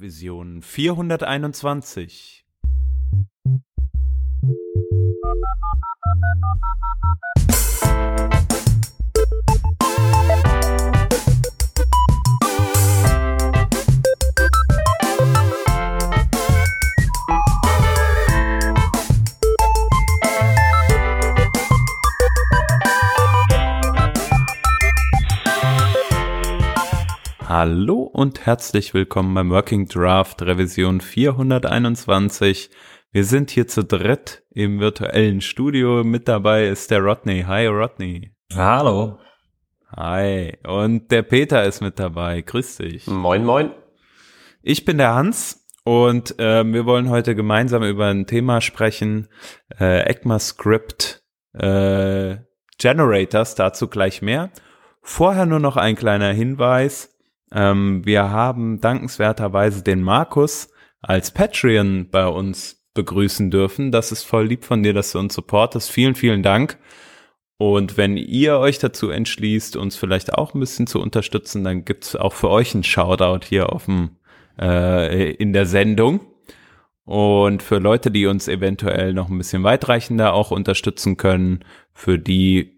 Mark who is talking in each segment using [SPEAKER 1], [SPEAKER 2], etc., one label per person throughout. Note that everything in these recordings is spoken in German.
[SPEAKER 1] Revision 421. Hallo und herzlich willkommen beim Working Draft Revision 421. Wir sind hier zu dritt im virtuellen Studio. Mit dabei ist der Rodney. Hi Rodney.
[SPEAKER 2] Hallo.
[SPEAKER 1] Hi. Und der Peter ist mit dabei. Grüß dich.
[SPEAKER 3] Moin, moin.
[SPEAKER 1] Ich bin der Hans und äh, wir wollen heute gemeinsam über ein Thema sprechen. Äh, ECMAScript äh, Generators, dazu gleich mehr. Vorher nur noch ein kleiner Hinweis. Ähm, wir haben dankenswerterweise den Markus als Patreon bei uns begrüßen dürfen. Das ist voll lieb von dir, dass du uns supportest. Vielen, vielen Dank. Und wenn ihr euch dazu entschließt, uns vielleicht auch ein bisschen zu unterstützen, dann gibt's auch für euch einen Shoutout hier auf dem, äh, in der Sendung. Und für Leute, die uns eventuell noch ein bisschen weitreichender auch unterstützen können, für die,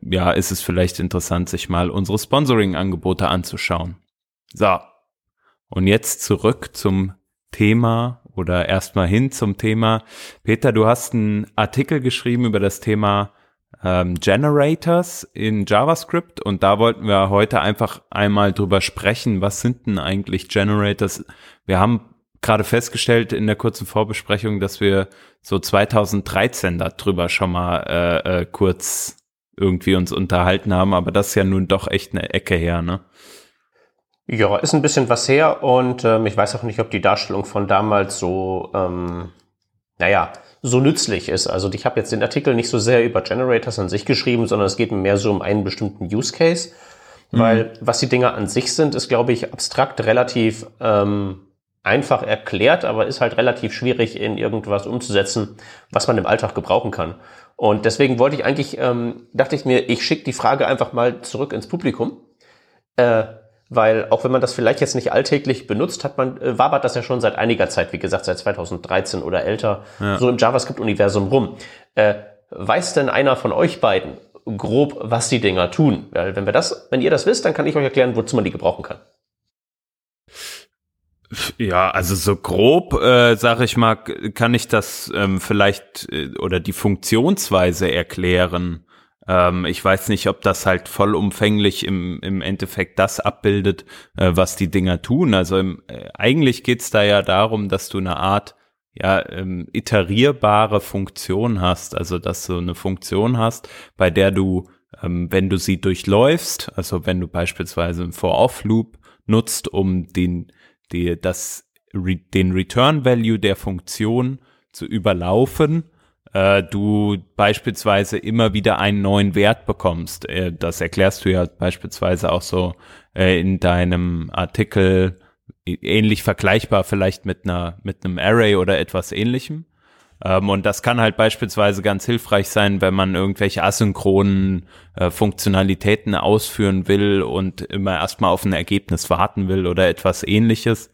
[SPEAKER 1] ja, ist es vielleicht interessant, sich mal unsere Sponsoring-Angebote anzuschauen. So. Und jetzt zurück zum Thema oder erstmal hin zum Thema. Peter, du hast einen Artikel geschrieben über das Thema ähm, Generators in JavaScript und da wollten wir heute einfach einmal drüber sprechen, was sind denn eigentlich Generators? Wir haben gerade festgestellt in der kurzen Vorbesprechung, dass wir so 2013 darüber schon mal äh, äh, kurz irgendwie uns unterhalten haben, aber das ist ja nun doch echt eine Ecke her, ne?
[SPEAKER 3] Ja, ist ein bisschen was her und ähm, ich weiß auch nicht, ob die Darstellung von damals so, ähm, naja, so nützlich ist. Also ich habe jetzt den Artikel nicht so sehr über Generators an sich geschrieben, sondern es geht mehr so um einen bestimmten Use Case. Mhm. Weil was die Dinger an sich sind, ist, glaube ich, abstrakt relativ ähm, einfach erklärt, aber ist halt relativ schwierig in irgendwas umzusetzen, was man im Alltag gebrauchen kann. Und deswegen wollte ich eigentlich, ähm, dachte ich mir, ich schicke die Frage einfach mal zurück ins Publikum. Äh, weil auch wenn man das vielleicht jetzt nicht alltäglich benutzt, hat man, äh, wabert das ja schon seit einiger Zeit, wie gesagt, seit 2013 oder älter, ja. so im JavaScript-Universum rum. Äh, weiß denn einer von euch beiden grob, was die Dinger tun? Weil wenn wir das, wenn ihr das wisst, dann kann ich euch erklären, wozu man die gebrauchen kann.
[SPEAKER 1] Ja, also so grob, äh, sag ich mal, kann ich das ähm, vielleicht äh, oder die Funktionsweise erklären. Ähm, ich weiß nicht, ob das halt vollumfänglich im, im Endeffekt das abbildet, äh, was die Dinger tun. Also im, äh, eigentlich geht's da ja darum, dass du eine Art ja, ähm, iterierbare Funktion hast. Also dass du eine Funktion hast, bei der du, ähm, wenn du sie durchläufst, also wenn du beispielsweise einen For-Off-Loop nutzt, um den, die, das, den Return Value der Funktion zu überlaufen, äh, du beispielsweise immer wieder einen neuen Wert bekommst. Äh, das erklärst du ja beispielsweise auch so äh, in deinem Artikel ähnlich vergleichbar vielleicht mit einer mit einem Array oder etwas ähnlichem. Ähm, und das kann halt beispielsweise ganz hilfreich sein, wenn man irgendwelche asynchronen äh, Funktionalitäten ausführen will und immer erstmal auf ein Ergebnis warten will oder etwas ähnliches.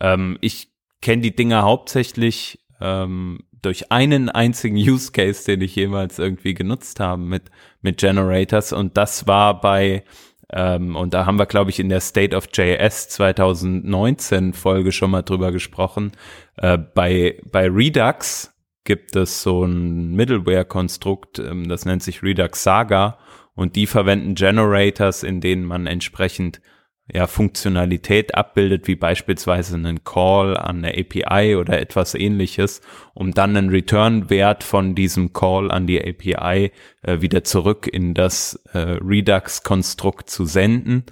[SPEAKER 1] Ähm, ich kenne die Dinge hauptsächlich ähm, durch einen einzigen Use Case, den ich jemals irgendwie genutzt habe mit, mit Generators. Und das war bei, ähm, und da haben wir, glaube ich, in der State of JS 2019 Folge schon mal drüber gesprochen. Äh, bei, bei Redux gibt es so ein Middleware-Konstrukt, ähm, das nennt sich Redux Saga. Und die verwenden Generators, in denen man entsprechend ja, Funktionalität abbildet, wie beispielsweise einen Call an eine API oder etwas ähnliches, um dann einen Return-Wert von diesem Call an die API äh, wieder zurück in das äh, Redux-Konstrukt zu senden.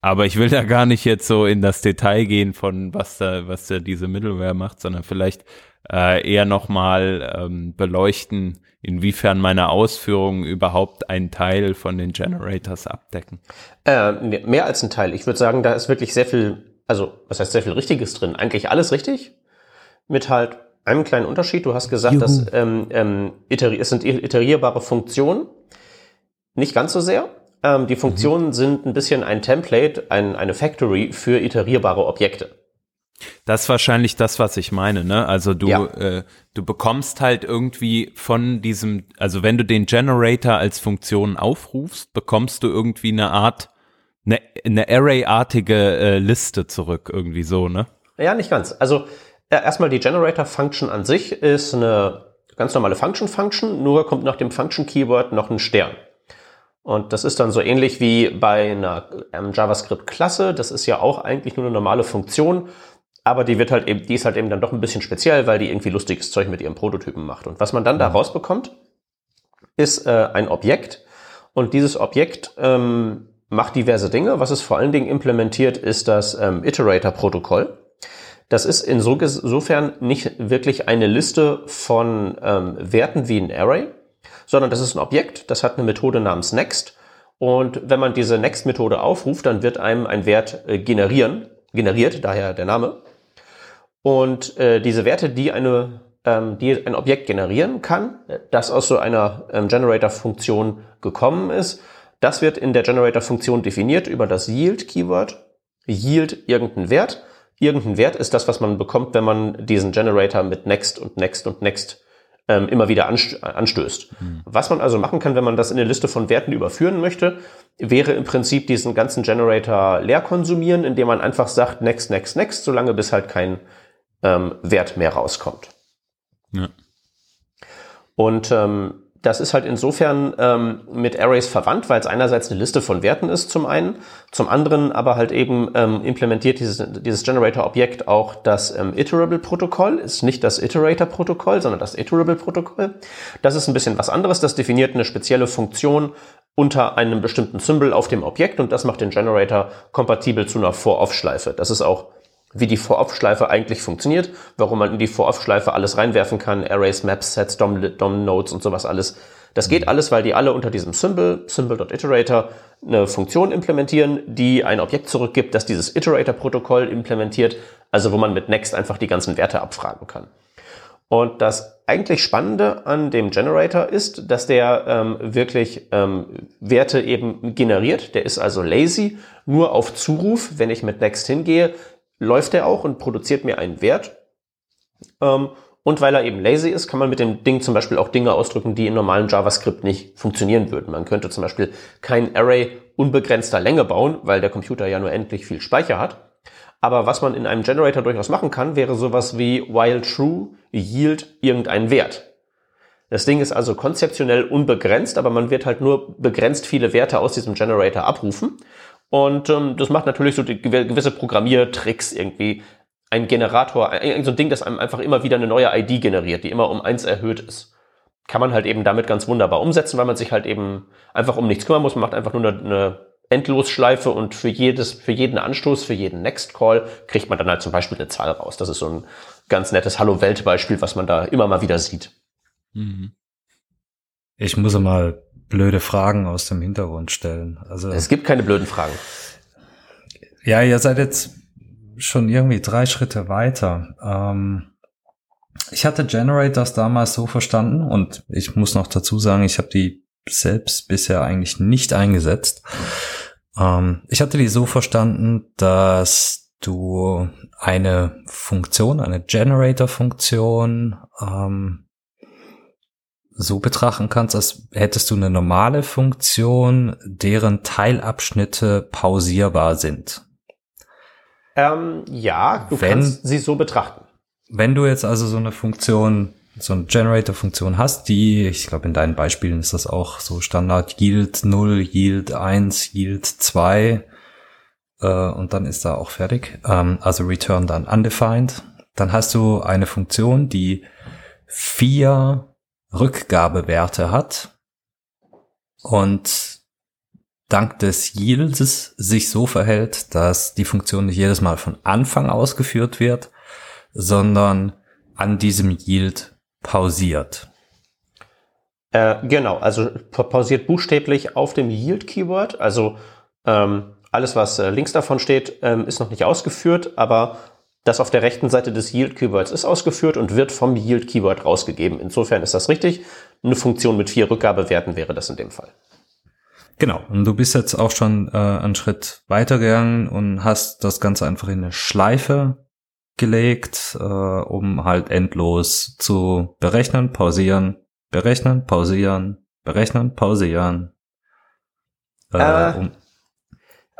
[SPEAKER 1] Aber ich will da gar nicht jetzt so in das Detail gehen von was da, was da diese Middleware macht, sondern vielleicht äh, eher nochmal ähm, beleuchten, inwiefern meine Ausführungen überhaupt einen Teil von den Generators abdecken.
[SPEAKER 3] Äh, mehr als ein Teil. Ich würde sagen, da ist wirklich sehr viel, also was heißt sehr viel Richtiges drin? Eigentlich alles richtig, mit halt einem kleinen Unterschied. Du hast gesagt, Juhu. dass ähm, ähm, es sind iterierbare Funktionen. Nicht ganz so sehr. Ähm, die Funktionen mhm. sind ein bisschen ein Template, ein, eine Factory für iterierbare Objekte.
[SPEAKER 1] Das ist wahrscheinlich das, was ich meine, ne? Also du,
[SPEAKER 3] Ja.
[SPEAKER 1] äh, du bekommst halt irgendwie von diesem, also wenn du den Generator als Funktion aufrufst, bekommst du irgendwie eine Art, eine, eine Array-artige äh, Liste zurück, irgendwie so, ne?
[SPEAKER 3] Ja, nicht ganz. Also äh, erstmal die Generator-Function an sich ist eine ganz normale Function-Function, nur kommt nach dem Function-Keyword noch ein Stern. Und das ist dann so ähnlich wie bei einer ähm, JavaScript-Klasse. Das ist ja auch eigentlich nur eine normale Funktion, aber die wird halt eben, die ist halt eben dann doch ein bisschen speziell, weil die irgendwie lustiges Zeug mit ihrem Prototypen macht. Und was man dann da rausbekommt, ist äh, ein Objekt. Und dieses Objekt ähm, macht diverse Dinge. Was es vor allen Dingen implementiert, ist das ähm, Iterator-Protokoll. Das ist inso- insofern nicht wirklich eine Liste von ähm, Werten wie ein Array, sondern das ist ein Objekt, das hat eine Methode namens Next. Und wenn man diese Next-Methode aufruft, dann wird einem ein Wert äh, generieren, generiert, daher der Name. Und äh, diese Werte, die eine ähm, die ein Objekt generieren kann, das aus so einer ähm, Generator-Funktion gekommen ist, das wird in der Generator-Funktion definiert über das Yield-Keyword. Yield irgendein Wert. Irgendein Wert ist das, was man bekommt, wenn man diesen Generator mit Next und Next und Next ähm, immer wieder anst anstößt. Was man also machen kann, wenn man das in eine Liste von Werten überführen möchte, wäre im Prinzip diesen ganzen Generator leer konsumieren, indem man einfach sagt Next, Next, Next, solange bis halt kein ähm, Wert mehr rauskommt.
[SPEAKER 1] Ja.
[SPEAKER 3] Und ähm, das ist halt insofern ähm, mit Arrays verwandt, weil es einerseits eine Liste von Werten ist zum einen, zum anderen aber halt eben ähm, implementiert dieses, dieses Generator-Objekt auch das ähm, Iterable-Protokoll, ist nicht das Iterator-Protokoll, sondern das Iterable-Protokoll. Das ist ein bisschen was anderes, das definiert eine spezielle Funktion unter einem bestimmten Symbol auf dem Objekt und das macht den Generator kompatibel zu einer For-Off-Schleife. Das ist auch wie die For-Off-Schleife eigentlich funktioniert, warum man in die For-Off-Schleife alles reinwerfen kann, Arrays, Maps, Sets, DOM, DOM Nodes und sowas alles. Das geht alles, weil die alle unter diesem Symbol, Symbol.iterator, eine Funktion implementieren, die ein Objekt zurückgibt, das dieses Iterator-Protokoll implementiert, also wo man mit Next einfach die ganzen Werte abfragen kann. Und das eigentlich Spannende an dem Generator ist, dass der ähm, wirklich ähm, Werte eben generiert. Der ist also lazy, nur auf Zuruf. Wenn ich mit Next hingehe, läuft er auch und produziert mir einen Wert. Ähm, und weil er eben lazy ist, kann man mit dem Ding zum Beispiel auch Dinge ausdrücken, die in normalen JavaScript nicht funktionieren würden. Man könnte zum Beispiel kein Array unbegrenzter Länge bauen, weil der Computer ja nur endlich viel Speicher hat. Aber was man in einem Generator durchaus machen kann, wäre sowas wie while true yield irgendeinen Wert. Das Ding ist also konzeptionell unbegrenzt, aber man wird halt nur begrenzt viele Werte aus diesem Generator abrufen. Und ähm, das macht natürlich so gewisse Programmiertricks irgendwie. Ein Generator, ein, so ein Ding, das einem einfach immer wieder eine neue ID generiert, die immer um eins erhöht ist. Kann man halt eben damit ganz wunderbar umsetzen, weil man sich halt eben einfach um nichts kümmern muss. Man macht einfach nur eine, eine Endlosschleife und für jedes, für jeden Anstoß, für jeden Next Call kriegt man dann halt zum Beispiel eine Zahl raus. Das ist so ein ganz nettes Hallo-Welt-Beispiel, was man da immer mal wieder sieht.
[SPEAKER 1] Mhm.
[SPEAKER 2] Ich muss mal blöde Fragen aus dem Hintergrund stellen. Also
[SPEAKER 3] Es gibt keine blöden Fragen.
[SPEAKER 2] ja, ihr seid jetzt schon irgendwie drei Schritte weiter. Ähm, ich hatte Generators damals so verstanden und ich muss noch dazu sagen, ich habe die selbst bisher eigentlich nicht eingesetzt. Ähm, ich hatte die so verstanden, dass du eine Funktion, eine Generator-Funktion ähm, so betrachten kannst, als hättest du eine normale Funktion, deren Teilabschnitte pausierbar sind.
[SPEAKER 3] Ähm, ja, du
[SPEAKER 2] Wenn-
[SPEAKER 3] kannst sie so betrachten.
[SPEAKER 2] Wenn du jetzt also so eine Funktion, so eine Generator-Funktion hast, die, ich glaube in deinen Beispielen ist das auch so Standard Yield 0, Yield 1, Yield 2 äh, und dann ist da auch fertig. Ähm, also Return dann undefined. Dann hast du eine Funktion, die vier Rückgabewerte hat und dank des Yields sich so verhält, dass die Funktion nicht jedes Mal von Anfang ausgeführt wird, sondern an diesem Yield pausiert.
[SPEAKER 3] Äh, genau, also pa- pausiert buchstäblich auf dem Yield-Keyword. Also ähm, alles, was äh, links davon steht, ähm, ist noch nicht ausgeführt, aber das auf der rechten Seite des Yield-Keywords ist ausgeführt und wird vom Yield-Keyword rausgegeben. Insofern ist das richtig. Eine Funktion mit vier Rückgabewerten wäre das in dem Fall.
[SPEAKER 2] Genau. Und du bist jetzt auch schon äh, einen Schritt weitergegangen und hast das Ganze einfach in eine Schleife gelegt, äh, um halt endlos zu berechnen, pausieren, berechnen, pausieren, berechnen, pausieren.
[SPEAKER 3] Äh, äh, um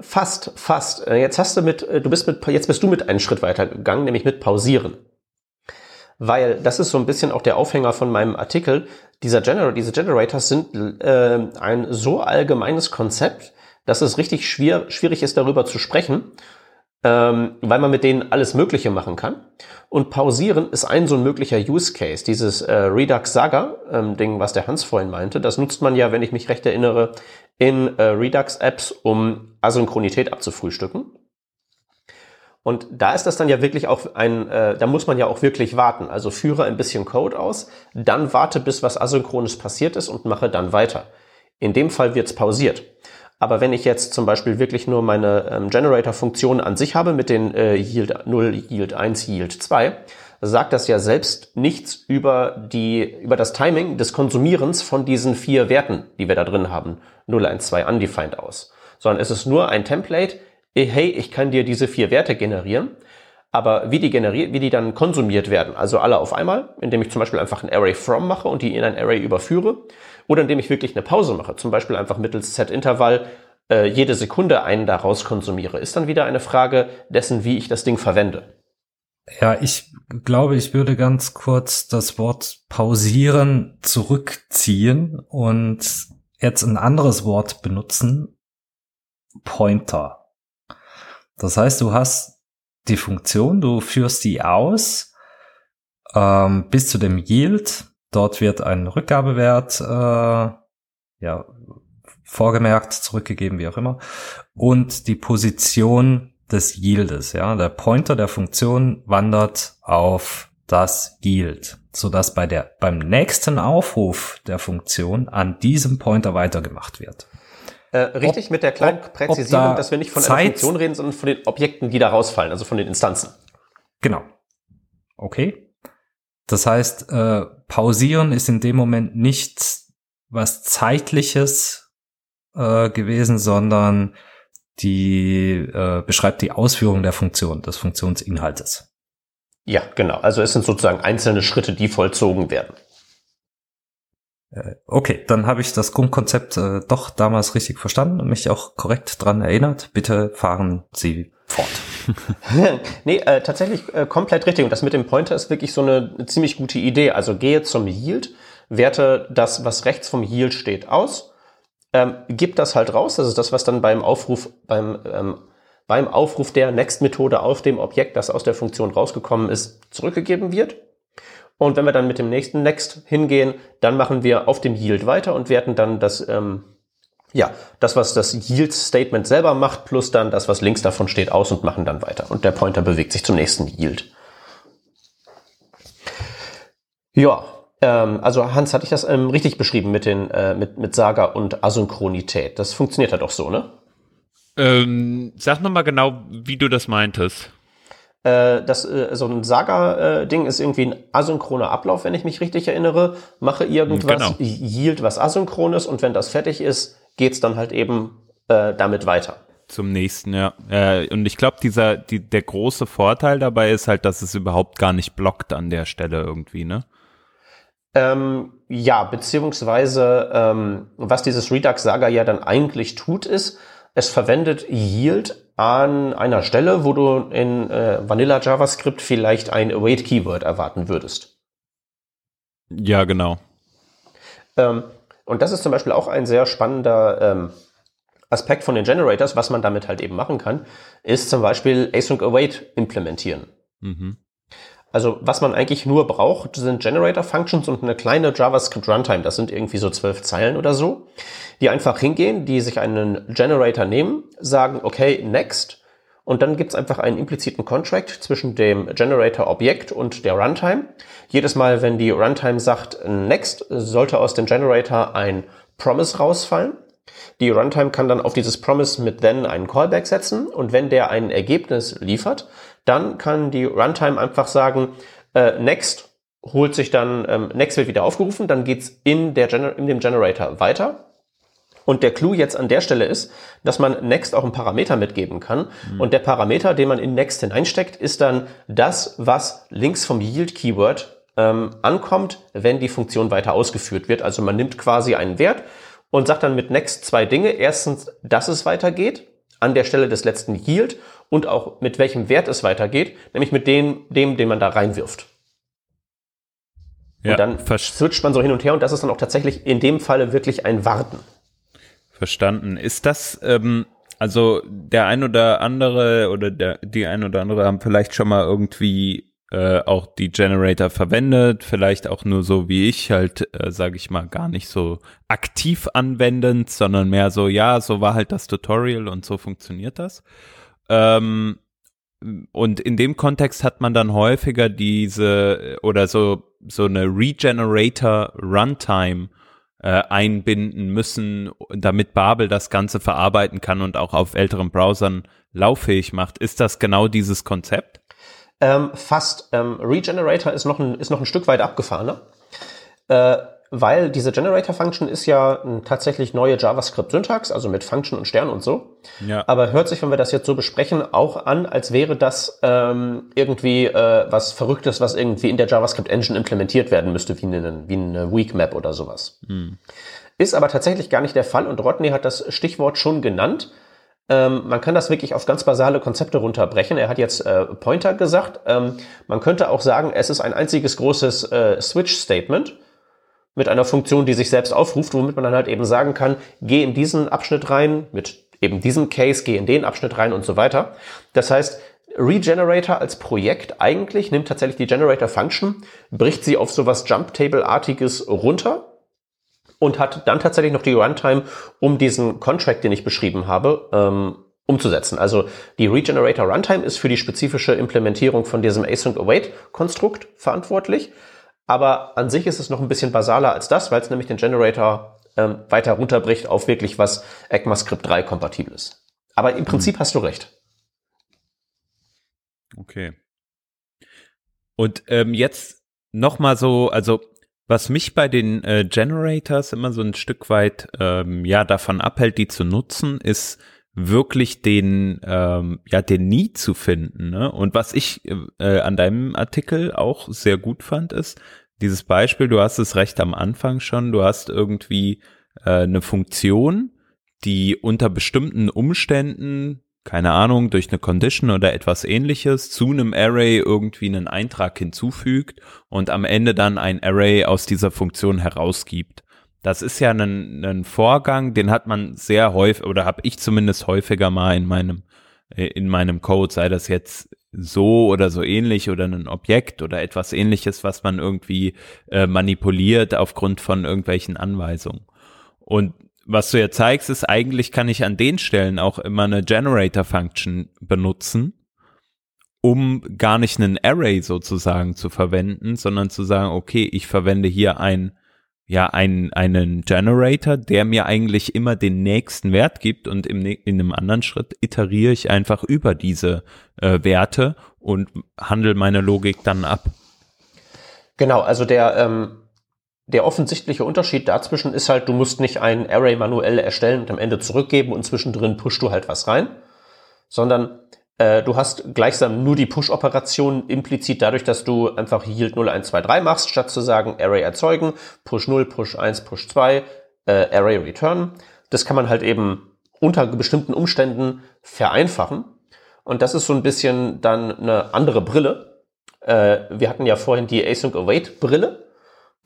[SPEAKER 3] fast, fast. Äh, jetzt hast du mit, äh, du bist mit, jetzt bist du mit einen Schritt weiter gegangen, nämlich mit pausieren. Weil das ist so ein bisschen auch der Aufhänger von meinem Artikel. Dieser Gener diese Generators sind äh, ein so allgemeines Konzept, dass es richtig schwer, schwierig ist, darüber zu sprechen ähm, weil man mit denen alles Mögliche machen kann. Und pausieren ist ein so ein möglicher Use Case. Dieses äh, Redux Saga ähm, Ding, was der Hans vorhin meinte, das nutzt man ja, wenn ich mich recht erinnere, in äh, Redux Apps, um Asynchronität abzufrühstücken. Und da ist das dann ja wirklich auch ein, äh, da muss man ja auch wirklich warten. Also führe ein bisschen Code aus, dann warte, bis was Asynchrones passiert ist und mache dann weiter. In dem Fall wird's pausiert. Aber wenn ich jetzt zum Beispiel wirklich nur meine ähm, Generator-Funktion an sich habe mit den äh, Yield 0, Yield 1, Yield 2, sagt das ja selbst nichts über die, über das Timing des Konsumierens von diesen vier Werten, die wir da drin haben, 0, 1, 2 undefined aus. Sondern es ist nur ein Template, hey, ich kann dir diese vier Werte generieren. Aber wie die generiert, wie die dann konsumiert werden, also alle auf einmal, indem ich zum Beispiel einfach ein Array from mache und die in ein Array überführe, oder indem ich wirklich eine Pause mache, zum Beispiel einfach mittels Set-Intervall äh, jede Sekunde einen daraus konsumiere, ist dann wieder eine Frage dessen, wie ich das Ding verwende.
[SPEAKER 2] Ja, ich glaube, ich würde ganz kurz das Wort pausieren zurückziehen und jetzt ein anderes Wort benutzen. Pointer. Das heißt, du hast die Funktion, du führst die aus ähm, bis zu dem Yield Dort wird ein Rückgabewert äh, ja, vorgemerkt, zurückgegeben, wie auch immer. Und die Position des Yieldes, ja, der Pointer der Funktion wandert auf das Yield, sodass bei der, beim nächsten Aufruf der Funktion an diesem Pointer weitergemacht wird.
[SPEAKER 3] Äh, richtig, ob, mit der kleinen Präzisierung, da dass wir nicht von einer Funktion reden, sondern von den Objekten, die da rausfallen, also von den Instanzen.
[SPEAKER 2] Genau. Okay. Das heißt, äh, pausieren ist in dem Moment nicht was zeitliches äh, gewesen, sondern die äh, beschreibt die Ausführung der Funktion, des Funktionsinhaltes.
[SPEAKER 3] Ja, genau. Also es sind sozusagen einzelne Schritte, die vollzogen werden.
[SPEAKER 2] Äh, okay, dann habe ich das Grundkonzept äh, doch damals richtig verstanden und mich auch korrekt dran erinnert. Bitte fahren Sie fort.
[SPEAKER 3] nee, äh, tatsächlich äh, komplett richtig. Und das mit dem Pointer ist wirklich so eine, eine, ziemlich gute Idee. Also gehe zum Yield, werte das, was rechts vom Yield steht, aus, ähm, gib das halt raus. Das ist das, was dann beim Aufruf, beim, ähm, beim Aufruf der Next-Methode auf dem Objekt, das aus der Funktion rausgekommen ist, zurückgegeben wird. Und wenn wir dann mit dem nächsten Next hingehen, dann machen wir auf dem Yield weiter und werten dann das, ähm, ja, das, was das Yield-Statement selber macht, plus dann das, was links davon steht, aus und machen dann weiter. Und der Pointer bewegt sich zum nächsten Yield. Ja, ähm, also Hans, hatte ich das ähm, richtig beschrieben mit, den, äh, mit, mit Saga und Asynchronität? Das funktioniert ja doch so, ne?
[SPEAKER 1] Ähm, sag nochmal genau, wie du das meintest.
[SPEAKER 3] Äh, das, äh, so ein Saga-Ding ist irgendwie ein asynchroner Ablauf, wenn ich mich richtig erinnere. Mache irgendwas, genau. yield was Asynchrones und wenn das fertig ist, geht's dann halt eben äh, damit weiter.
[SPEAKER 1] Zum nächsten, ja. Äh, und ich glaube, dieser, die, der große Vorteil dabei ist halt, dass es überhaupt gar nicht blockt an der Stelle irgendwie, ne?
[SPEAKER 3] Ähm, ja, beziehungsweise ähm, was dieses Redux Saga ja dann eigentlich tut, ist, es verwendet Yield an einer Stelle, wo du in äh, Vanilla JavaScript vielleicht ein Await Keyword erwarten würdest.
[SPEAKER 1] Ja, genau.
[SPEAKER 3] Ähm, und das ist zum Beispiel auch ein sehr spannender ähm, Aspekt von den Generators, was man damit halt eben machen kann, ist zum Beispiel Async Await implementieren. Mhm. Also was man eigentlich nur braucht, sind Generator-Functions und eine kleine JavaScript-Runtime. Das sind irgendwie so zwölf Zeilen oder so, die einfach hingehen, die sich einen Generator nehmen, sagen, okay, next. Und dann gibt's einfach einen impliziten Contract zwischen dem Generator-Objekt und der Runtime. Jedes Mal, wenn die Runtime sagt next, sollte aus dem Generator ein Promise rausfallen. Die Runtime kann dann auf dieses Promise mit then einen Callback setzen und wenn der ein Ergebnis liefert, dann kann die Runtime einfach sagen, äh, next holt sich dann, ähm, next wird wieder aufgerufen, dann geht's in, in dem Generator weiter Und der Clou jetzt an der Stelle ist, dass man Next auch einen Parameter mitgeben kann. Mhm. Und der Parameter, den man in Next hineinsteckt, ist dann das, was links vom Yield-Keyword ähm, ankommt, wenn die Funktion weiter ausgeführt wird. Also man nimmt quasi einen Wert und sagt dann mit Next zwei Dinge. Erstens, dass es weitergeht an der Stelle des letzten Yield und auch mit welchem Wert es weitergeht, nämlich mit dem, dem, den man da reinwirft. Ja, und dann switcht man so hin und her und das ist dann auch tatsächlich in dem Falle wirklich ein Warten.
[SPEAKER 1] Verstanden. Ist das, ähm, also der ein oder andere oder der, die ein oder andere haben vielleicht schon mal irgendwie äh, auch die Generator verwendet, vielleicht auch nur so wie ich, halt, äh, sage ich mal, gar nicht so aktiv anwendend, sondern mehr so, ja, so war halt das Tutorial und so funktioniert das. Ähm, und in dem Kontext hat man dann häufiger diese oder so so eine Regenerator Runtime äh, einbinden müssen, damit Babel das Ganze verarbeiten kann und auch auf älteren Browsern lauffähig macht. Ist das genau dieses Konzept?
[SPEAKER 3] Ähm, fast. Ähm, Regenerator ist noch, ein, ist noch ein Stück weit abgefahrener. Äh, weil diese Generator-Function ist ja tatsächlich neue JavaScript-Syntax, also mit Function und Stern und so. Ja. Aber hört sich, wenn wir das jetzt so besprechen, auch an, als wäre das ähm, irgendwie äh, was Verrücktes, was irgendwie in der JavaScript-Engine implementiert werden müsste, wie eine, wie eine Weak Map oder sowas. Hm. Ist aber tatsächlich gar nicht der Fall und Rodney hat das Stichwort schon genannt. Ähm, man kann das wirklich auf ganz basale Konzepte runterbrechen. Er hat jetzt äh, Pointer gesagt. Ähm, man könnte auch sagen, es ist ein einziges großes äh, Switch-Statement mit einer Funktion, die sich selbst aufruft, womit man dann halt eben sagen kann, geh in diesen Abschnitt rein, mit eben diesem Case, geh in den Abschnitt rein und so weiter. Das heißt, Regenerator als Projekt eigentlich nimmt tatsächlich die Generator Function, bricht sie auf sowas Jump Table artiges runter und hat dann tatsächlich noch die Runtime, um diesen Contract, den ich beschrieben habe, ähm, umzusetzen. Also die Regenerator Runtime ist für die spezifische Implementierung von diesem Async Await Konstrukt verantwortlich. Aber an sich ist es noch ein bisschen basaler als das, weil es nämlich den Generator ähm, weiter runterbricht auf wirklich was ECMAScript 3 kompatibel ist. Aber im Prinzip mhm. hast du recht.
[SPEAKER 1] Okay. Und ähm, jetzt noch mal so, also was mich bei den äh, Generators immer so ein Stück weit ähm, ja davon abhält, die zu nutzen, ist wirklich den ähm, ja den Need zu finden. Ne? Und was ich äh, an deinem Artikel auch sehr gut fand, ist dieses Beispiel. Du hast es recht am Anfang schon. Du hast irgendwie äh, eine Funktion, die unter bestimmten Umständen keine Ahnung, durch eine Condition oder etwas ähnliches zu einem Array irgendwie einen Eintrag hinzufügt und am Ende dann ein Array aus dieser Funktion herausgibt. Das ist ja ein, ein Vorgang, den hat man sehr häufig oder habe ich zumindest häufiger mal in meinem äh, in meinem Code, sei das jetzt so oder so ähnlich oder ein Objekt oder etwas ähnliches, was man irgendwie äh, manipuliert aufgrund von irgendwelchen Anweisungen. Und was du ja zeigst, ist eigentlich kann ich an den Stellen auch immer eine Generator-Function benutzen, um gar nicht einen Array sozusagen zu verwenden, sondern zu sagen, okay, ich verwende hier ein ja ein, einen Generator, der mir eigentlich immer den nächsten Wert gibt und im, in einem anderen Schritt iteriere ich einfach über diese äh, Werte und handle meine Logik dann ab.
[SPEAKER 3] Genau, also der, ähm, der offensichtliche Unterschied dazwischen ist halt, du musst nicht ein Array manuell erstellen und am Ende zurückgeben und zwischendrin pushst du halt was rein, sondern äh, du hast gleichsam nur die Push-Operation implizit dadurch, dass du einfach Yield 0, 1, 2, 3 machst, statt zu sagen Array erzeugen, Push 0, Push 1, Push 2, äh, Array return. Das kann man halt eben unter bestimmten Umständen vereinfachen. Und das ist so ein bisschen dann eine andere Brille. Äh, wir hatten ja vorhin die Async Await Brille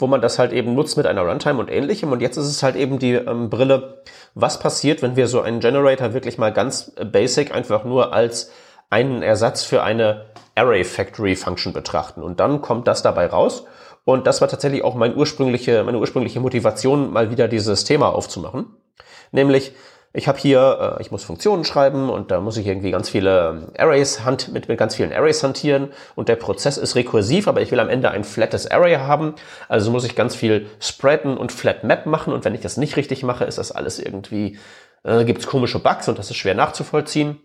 [SPEAKER 3] wo man das halt eben nutzt mit einer Runtime und ähnlichem. Und jetzt ist es halt eben die ähm, Brille, was passiert, wenn wir so einen Generator wirklich mal ganz basic einfach nur als einen Ersatz für eine Array Factory Function betrachten. Und dann kommt das dabei raus. Und das war tatsächlich auch mein ursprüngliche, meine ursprüngliche Motivation, mal wieder dieses Thema aufzumachen. Nämlich, ich habe hier, äh, ich muss Funktionen schreiben und da muss ich irgendwie ganz viele ähm, Arrays hand, mit, mit ganz vielen Arrays hantieren. Und der Prozess ist rekursiv, aber ich will am Ende ein flattes Array haben, also muss ich ganz viel spreaden und flat map machen. Und wenn ich das nicht richtig mache, ist das alles irgendwie, äh, gibt es komische Bugs und das ist schwer nachzuvollziehen.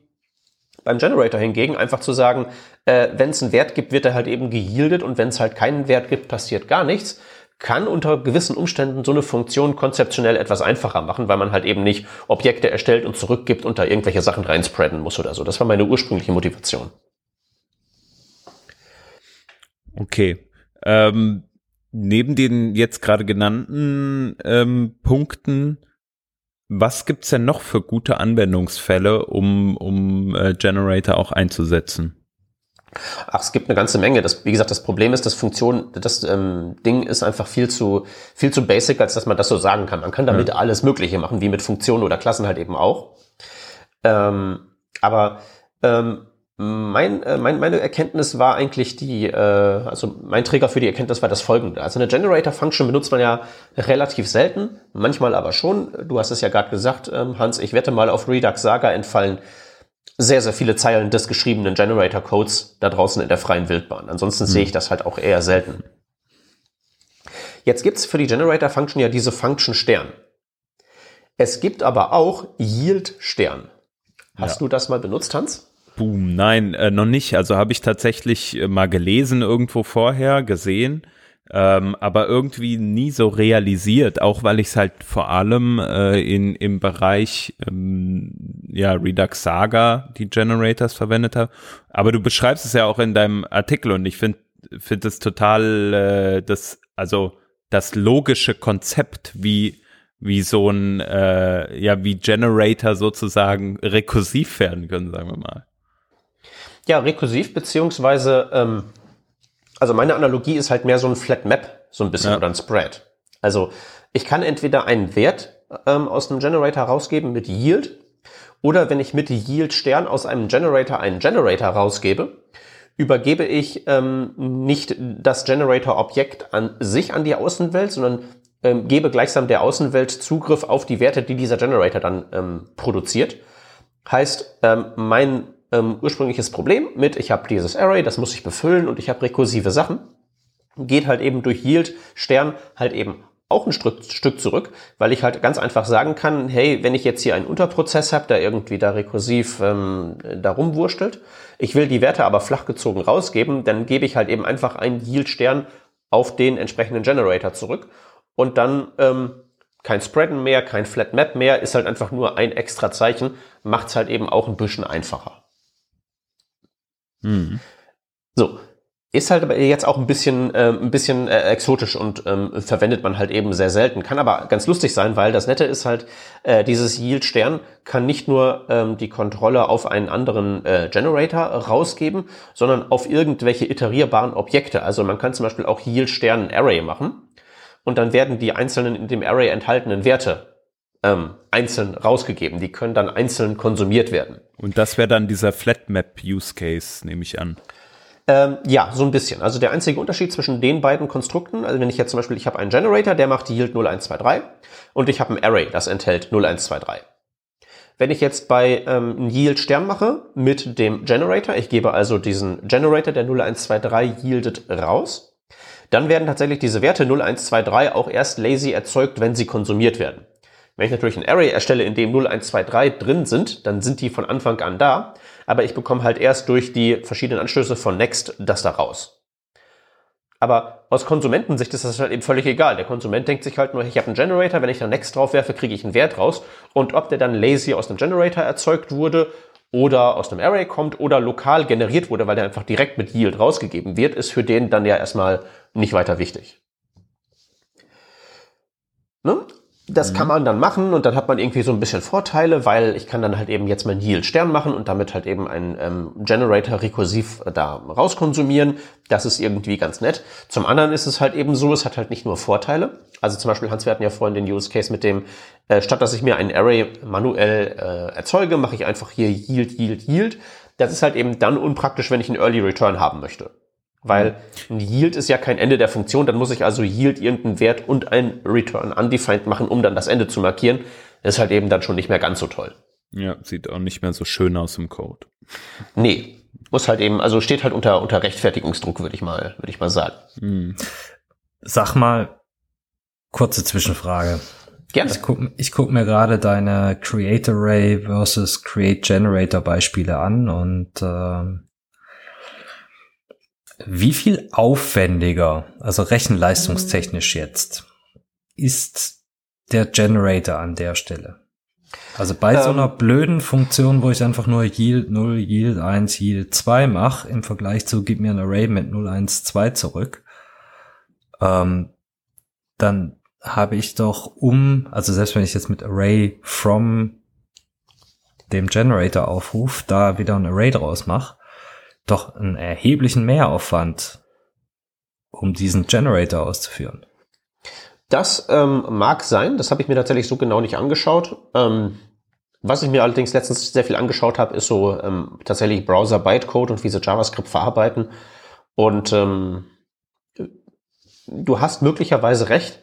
[SPEAKER 3] Beim Generator hingegen einfach zu sagen, äh, wenn es einen Wert gibt, wird er halt eben geyieldet und wenn es halt keinen Wert gibt, passiert gar nichts kann unter gewissen Umständen so eine Funktion konzeptionell etwas einfacher machen, weil man halt eben nicht Objekte erstellt und zurückgibt und da irgendwelche Sachen reinspreaden muss oder so. Das war meine ursprüngliche Motivation.
[SPEAKER 1] Okay. Ähm, neben den jetzt gerade genannten ähm, Punkten, was gibt's denn noch für gute Anwendungsfälle, um, um äh, Generator auch einzusetzen?
[SPEAKER 3] Ach, es gibt eine ganze Menge. Das, wie gesagt, das Problem ist, das Funktion, das ähm, Ding ist einfach viel zu, viel zu basic, als dass man das so sagen kann. Man kann damit ja. alles Mögliche machen, wie mit Funktionen oder Klassen halt eben auch. Ähm, aber ähm, mein, äh, mein, meine Erkenntnis war eigentlich die, äh, also mein Träger für die Erkenntnis war das folgende. Also eine Generator-Function benutzt man ja relativ selten, manchmal aber schon. Du hast es ja gerade gesagt, ähm, Hans, ich wette mal auf Redux Saga entfallen sehr, sehr viele Zeilen des geschriebenen Generator-Codes da draußen in der freien Wildbahn. Ansonsten mhm. sehe ich das halt auch eher selten. Jetzt gibt's für die Generator-Function ja diese Function Stern. Es gibt aber auch Yield Stern. Hast ja. du das mal benutzt, Hans?
[SPEAKER 1] Boom, nein, äh, noch nicht. Also habe ich tatsächlich äh, mal gelesen irgendwo vorher, gesehen, ähm, aber irgendwie nie so realisiert, auch weil ich es halt vor allem äh, in, im Bereich ähm, ja, Redux Saga die Generators verwendet habe. Aber du beschreibst es ja auch in deinem Artikel und ich finde finde es total äh, das, also das logische Konzept, wie wie so ein, äh, ja, wie Generator sozusagen rekursiv werden können, sagen wir mal.
[SPEAKER 3] Ja, rekursiv beziehungsweise, ähm, also meine Analogie ist halt mehr so ein Flat Map, so ein bisschen ja. oder ein Spread. Also ich kann entweder einen Wert ähm, aus einem Generator rausgeben mit Yield oder wenn ich mit Yield Stern aus einem Generator einen Generator rausgebe, übergebe ich ähm, nicht das Generator-Objekt an sich an die Außenwelt, sondern ähm, gebe gleichsam der Außenwelt Zugriff auf die Werte, die dieser Generator dann ähm, produziert. Heißt, ähm, mein ähm, ursprüngliches Problem mit, ich habe dieses Array, das muss ich befüllen und ich habe rekursive Sachen, geht halt eben durch Yield Stern halt eben auch ein Stück, zurück, weil ich halt ganz einfach sagen kann, hey, wenn ich jetzt hier einen Unterprozess habe, der irgendwie da rekursiv ähm, da rumwurstelt, ich will die Werte aber flachgezogen rausgeben, dann gebe ich halt eben einfach einen Yield-Stern auf den entsprechenden Generator zurück und dann ähm, kein Spreaden mehr, kein Flat Map mehr, ist halt einfach nur ein extra Zeichen, macht es halt eben auch ein bisschen einfacher. Mhm. So. Ist halt aber jetzt auch ein bisschen, äh, ein bisschen äh, exotisch und ähm, verwendet man halt eben sehr selten. Kann aber ganz lustig sein, weil das Nette ist halt, äh, dieses Yield-Stern kann nicht nur ähm, die Kontrolle auf einen anderen äh, Generator rausgeben, sondern auf irgendwelche iterierbaren Objekte. Also man kann zum Beispiel auch Yield-Stern-Array machen und dann werden die einzelnen in dem Array enthaltenen Werte ähm, einzeln rausgegeben. Die können dann einzeln konsumiert werden.
[SPEAKER 1] Und das wäre dann dieser Flatmap-Use-Case, nehme ich an.
[SPEAKER 3] Ähm, ja, so ein bisschen. Also der einzige Unterschied zwischen den beiden Konstrukten, also wenn ich jetzt zum Beispiel, ich habe einen Generator, der macht Yield 0123 und ich habe ein Array, das enthält 0123. Wenn ich jetzt bei ähm, Yield Stern mache mit dem Generator, ich gebe also diesen Generator, der 0123 yieldet, raus, dann werden tatsächlich diese Werte 0123 auch erst lazy erzeugt, wenn sie konsumiert werden. Wenn ich natürlich ein Array erstelle, in dem 0, 1, 2, 3 drin sind, dann sind die von Anfang an da, aber ich bekomme halt erst durch die verschiedenen Anstöße von Next das da raus. Aber aus Konsumentensicht ist das halt eben völlig egal. Der Konsument denkt sich halt nur, ich habe einen Generator, wenn ich da Next drauf werfe, kriege ich einen Wert raus. Und ob der dann lazy aus einem Generator erzeugt wurde oder aus einem Array kommt oder lokal generiert wurde, weil der einfach direkt mit Yield rausgegeben wird, ist für den dann ja erstmal nicht weiter wichtig. Ne? Das mhm. kann man dann machen und dann hat man irgendwie so ein bisschen Vorteile, weil ich kann dann halt eben jetzt meinen Yield Stern machen und damit halt eben einen ähm, Generator rekursiv äh, da rauskonsumieren. Das ist irgendwie ganz nett. Zum anderen ist es halt eben so, es hat halt nicht nur Vorteile. Also zum Beispiel, Hans, wir hatten ja vorhin den Use Case mit dem, äh, statt dass ich mir ein Array manuell äh, erzeuge, mache ich einfach hier Yield, Yield, Yield. Das ist halt eben dann unpraktisch, wenn ich einen Early Return haben möchte. Weil ein Yield ist ja kein Ende der Funktion, dann muss ich also Yield irgendeinen Wert und ein Return undefined machen, um dann das Ende zu markieren. Das ist halt eben dann schon nicht mehr ganz so toll.
[SPEAKER 1] Ja, sieht auch nicht mehr so schön aus im Code.
[SPEAKER 3] Nee, muss halt eben, also steht halt unter, unter Rechtfertigungsdruck, würde ich mal, würde ich mal sagen. Hm.
[SPEAKER 2] Sag mal, kurze Zwischenfrage. Gerne. Ich gucke ich guck mir gerade deine Create Array versus Create Generator Beispiele an und ähm, Wie viel aufwendiger, also rechenleistungstechnisch jetzt, ist der Generator an der Stelle? Also bei ähm, so einer blöden Funktion, wo ich einfach nur Yield 0, Yield 1, Yield 2 mache, im Vergleich zu gib mir ein Array mit 0, 1, 2 zurück, ähm, dann habe ich doch um, also selbst wenn ich jetzt mit Array from dem Generator aufrufe, da wieder ein Array draus mache, doch einen erheblichen Mehraufwand, um diesen Generator auszuführen.
[SPEAKER 3] Das ähm, mag sein, das habe ich mir tatsächlich so genau nicht angeschaut. Ähm, was ich mir allerdings letztens sehr viel angeschaut habe, ist so ähm, tatsächlich Browser-Bytecode und wie sie JavaScript verarbeiten. Und ähm, du hast möglicherweise recht.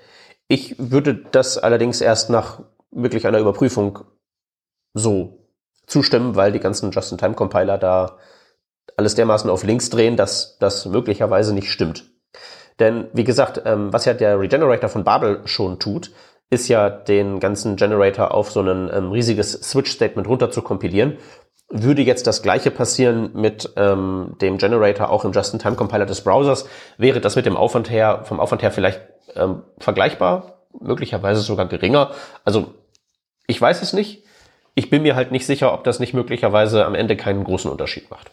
[SPEAKER 3] Ich würde das allerdings erst nach wirklich einer Überprüfung so zustimmen, weil die ganzen Just-in-Time-Compiler da alles dermaßen auf links drehen, dass das möglicherweise nicht stimmt. Denn wie gesagt, ähm, was ja der Regenerator von Babel schon tut, ist ja den ganzen Generator auf so ein ähm, riesiges Switch-Statement runter zu kompilieren. Würde jetzt das gleiche passieren mit ähm, dem Generator auch im Just-in-Time-Compiler des Browsers, wäre das mit dem Aufwand her, vom Aufwand her vielleicht ähm, vergleichbar, möglicherweise sogar geringer. Also ich weiß es nicht. Ich bin mir halt nicht sicher, ob das nicht möglicherweise am Ende keinen großen Unterschied macht.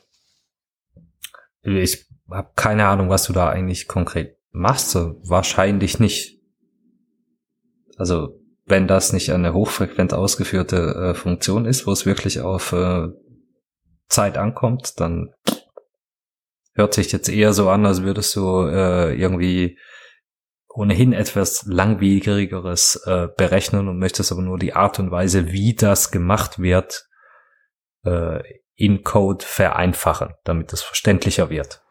[SPEAKER 2] Ich habe keine Ahnung, was du da eigentlich konkret machst. Wahrscheinlich nicht. Also wenn das nicht eine hochfrequent ausgeführte äh, Funktion ist, wo es wirklich auf äh, Zeit ankommt, dann hört sich jetzt eher so an, als würdest du äh, irgendwie ohnehin etwas langwierigeres äh, berechnen und möchtest aber nur die Art und Weise, wie das gemacht wird, äh, in Code vereinfachen, damit es verständlicher wird.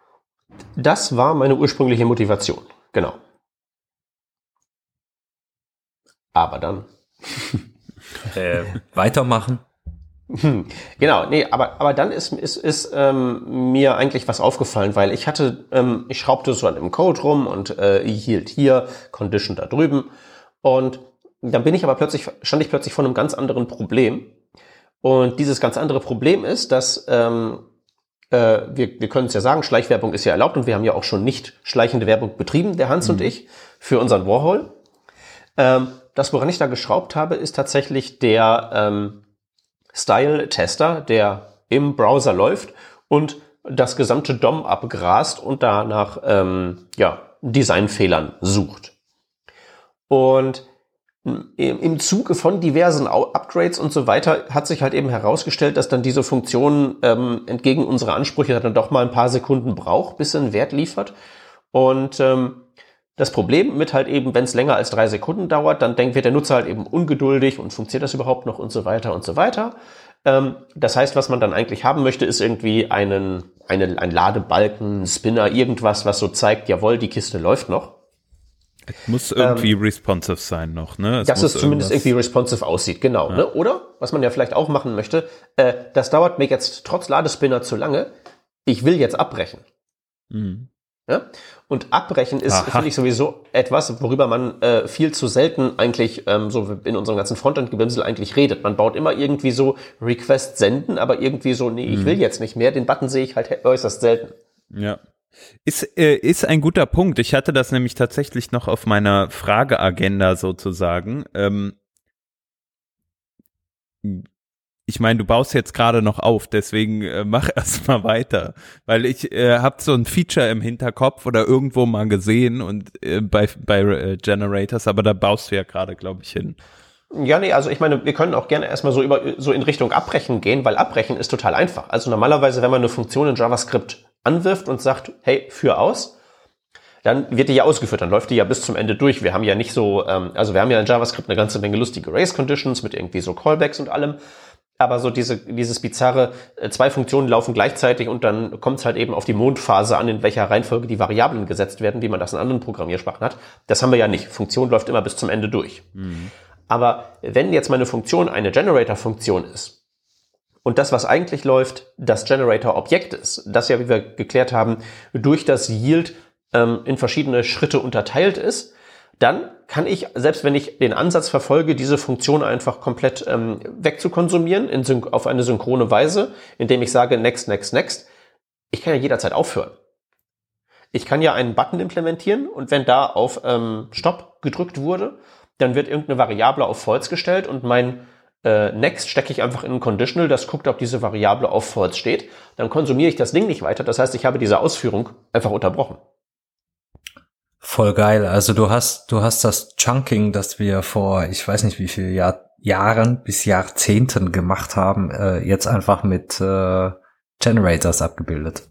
[SPEAKER 3] Das war meine ursprüngliche Motivation, genau. Aber dann.
[SPEAKER 2] äh, weitermachen.
[SPEAKER 3] Hm, genau, nee, aber, aber dann ist, ist, ist ähm, mir eigentlich was aufgefallen, weil ich hatte, ähm, ich schraubte so an dem Code rum und äh, hielt hier, Condition da drüben. Und dann bin ich aber plötzlich, stand ich plötzlich vor einem ganz anderen Problem. Und dieses ganz andere Problem ist, dass ähm, äh, wir, wir können es ja sagen, Schleichwerbung ist ja erlaubt und wir haben ja auch schon nicht schleichende Werbung betrieben, der Hans mhm. und ich, für unseren Warhol. Ähm, das, woran ich da geschraubt habe, ist tatsächlich der ähm, Style-Tester, der im Browser läuft und das gesamte DOM abgrast und danach ähm, ja, Designfehlern sucht. Und im Zuge von diversen Upgrades und so weiter hat sich halt eben herausgestellt, dass dann diese Funktion ähm, entgegen unserer Ansprüche dann doch mal ein paar Sekunden braucht, bis sie einen Wert liefert. Und ähm, das Problem mit halt eben, wenn es länger als drei Sekunden dauert, dann denkt, wird der Nutzer halt eben ungeduldig und funktioniert das überhaupt noch und so weiter und so weiter. Ähm, das heißt, was man dann eigentlich haben möchte, ist irgendwie einen, einen, ein Ladebalken, Spinner, irgendwas, was so zeigt, jawohl, die Kiste läuft noch.
[SPEAKER 1] Es muss irgendwie ähm, responsive sein noch, ne?
[SPEAKER 3] Es dass es zumindest irgendwie responsive aussieht, genau. Ja. Ne? Oder, was man ja vielleicht auch machen möchte, äh, das dauert mir jetzt trotz Ladespinner zu lange, ich will jetzt abbrechen. Mhm. Ja? Und abbrechen ist, finde ich, sowieso etwas, worüber man äh, viel zu selten eigentlich ähm, so in unserem ganzen Frontend-Gebimsel eigentlich redet. Man baut immer irgendwie so Request senden, aber irgendwie so, nee, ich mhm. will jetzt nicht mehr. Den Button sehe ich halt äußerst selten.
[SPEAKER 1] Ja. Ist, äh, ist ein guter Punkt. Ich hatte das nämlich tatsächlich noch auf meiner Frageagenda sozusagen. Ähm, ich meine, du baust jetzt gerade noch auf, deswegen äh, mach erst mal weiter, weil ich äh, habe so ein Feature im Hinterkopf oder irgendwo mal gesehen und äh, bei bei äh, Generators, aber da baust du ja gerade, glaube ich, hin.
[SPEAKER 3] Ja, nee, also ich meine, wir können auch gerne erstmal so über so in Richtung Abbrechen gehen, weil Abbrechen ist total einfach. Also normalerweise, wenn man eine Funktion in JavaScript anwirft und sagt, hey, führ aus, dann wird die ja ausgeführt, dann läuft die ja bis zum Ende durch. Wir haben ja nicht so, ähm, also wir haben ja in JavaScript eine ganze Menge lustige Race Conditions mit irgendwie so Callbacks und allem. Aber so diese, dieses bizarre, äh, zwei Funktionen laufen gleichzeitig und dann kommt es halt eben auf die Mondphase an, in welcher Reihenfolge die Variablen gesetzt werden, wie man das in anderen Programmiersprachen hat. Das haben wir ja nicht. Funktion läuft immer bis zum Ende durch. Mhm. Aber wenn jetzt meine Funktion eine Generator-Funktion ist, und das, was eigentlich läuft, das Generator-Objekt ist, das ja, wie wir geklärt haben, durch das Yield ähm, in verschiedene Schritte unterteilt ist, dann kann ich, selbst wenn ich den Ansatz verfolge, diese Funktion einfach komplett ähm, wegzukonsumieren in auf eine synchrone Weise, indem ich sage next, next, next, ich kann ja jederzeit aufhören. Ich kann ja einen Button implementieren und wenn da auf ähm, Stop gedrückt wurde, dann wird irgendeine Variable auf False gestellt und mein äh, Next stecke ich einfach in ein Conditional, das guckt, ob diese Variable auf False steht. Dann konsumiere ich das Ding nicht weiter. Das heißt, ich habe diese Ausführung einfach unterbrochen.
[SPEAKER 2] Voll geil. Also du hast, du hast das Chunking, das wir vor, ich weiß nicht wie viel Jahr, Jahren bis Jahrzehnten gemacht haben, äh, jetzt einfach mit äh, Generators abgebildet.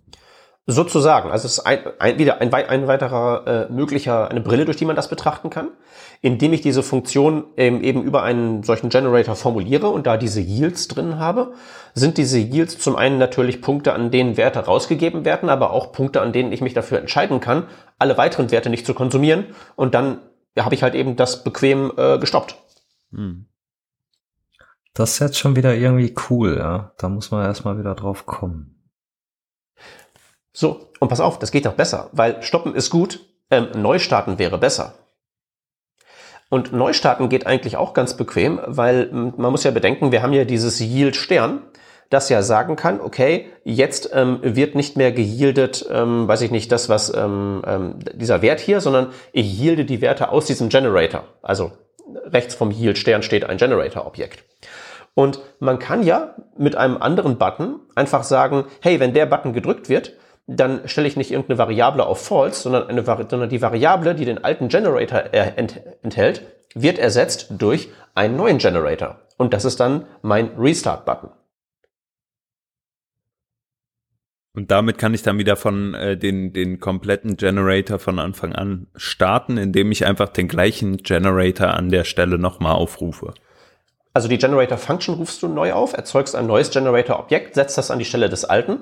[SPEAKER 3] Sozusagen. Also es ist ein, ein, wieder ein, ein weiterer äh, möglicher, eine Brille, durch die man das betrachten kann, indem ich diese Funktion ähm, eben über einen solchen Generator formuliere und da diese Yields drin habe, sind diese Yields zum einen natürlich Punkte, an denen Werte rausgegeben werden, aber auch Punkte, an denen ich mich dafür entscheiden kann, alle weiteren Werte nicht zu konsumieren und dann ja, habe ich halt eben das bequem äh, gestoppt. Hm.
[SPEAKER 2] Das ist jetzt schon wieder irgendwie cool, ja. Da muss man erstmal wieder drauf kommen.
[SPEAKER 3] So, und pass auf, das geht noch besser, weil stoppen ist gut, ähm, Neustarten wäre besser. Und Neustarten geht eigentlich auch ganz bequem, weil man muss ja bedenken, wir haben ja dieses Yield Stern, das ja sagen kann, okay, jetzt ähm, wird nicht mehr geyieldet, ähm, weiß ich nicht, das was ähm, ähm, dieser Wert hier, sondern ich yielde die Werte aus diesem Generator. Also rechts vom Yield Stern steht ein Generator Objekt. Und man kann ja mit einem anderen Button einfach sagen, hey, wenn der Button gedrückt wird, dann stelle ich nicht irgendeine Variable auf false, sondern, eine, sondern die Variable, die den alten Generator enthält, wird ersetzt durch einen neuen Generator. Und das ist dann mein Restart-Button.
[SPEAKER 1] Und damit kann ich dann wieder von äh, den, den kompletten Generator von Anfang an starten, indem ich einfach den gleichen Generator an der Stelle nochmal aufrufe.
[SPEAKER 3] Also die Generator Function rufst du neu auf, erzeugst ein neues Generator Objekt, setzt das an die Stelle des alten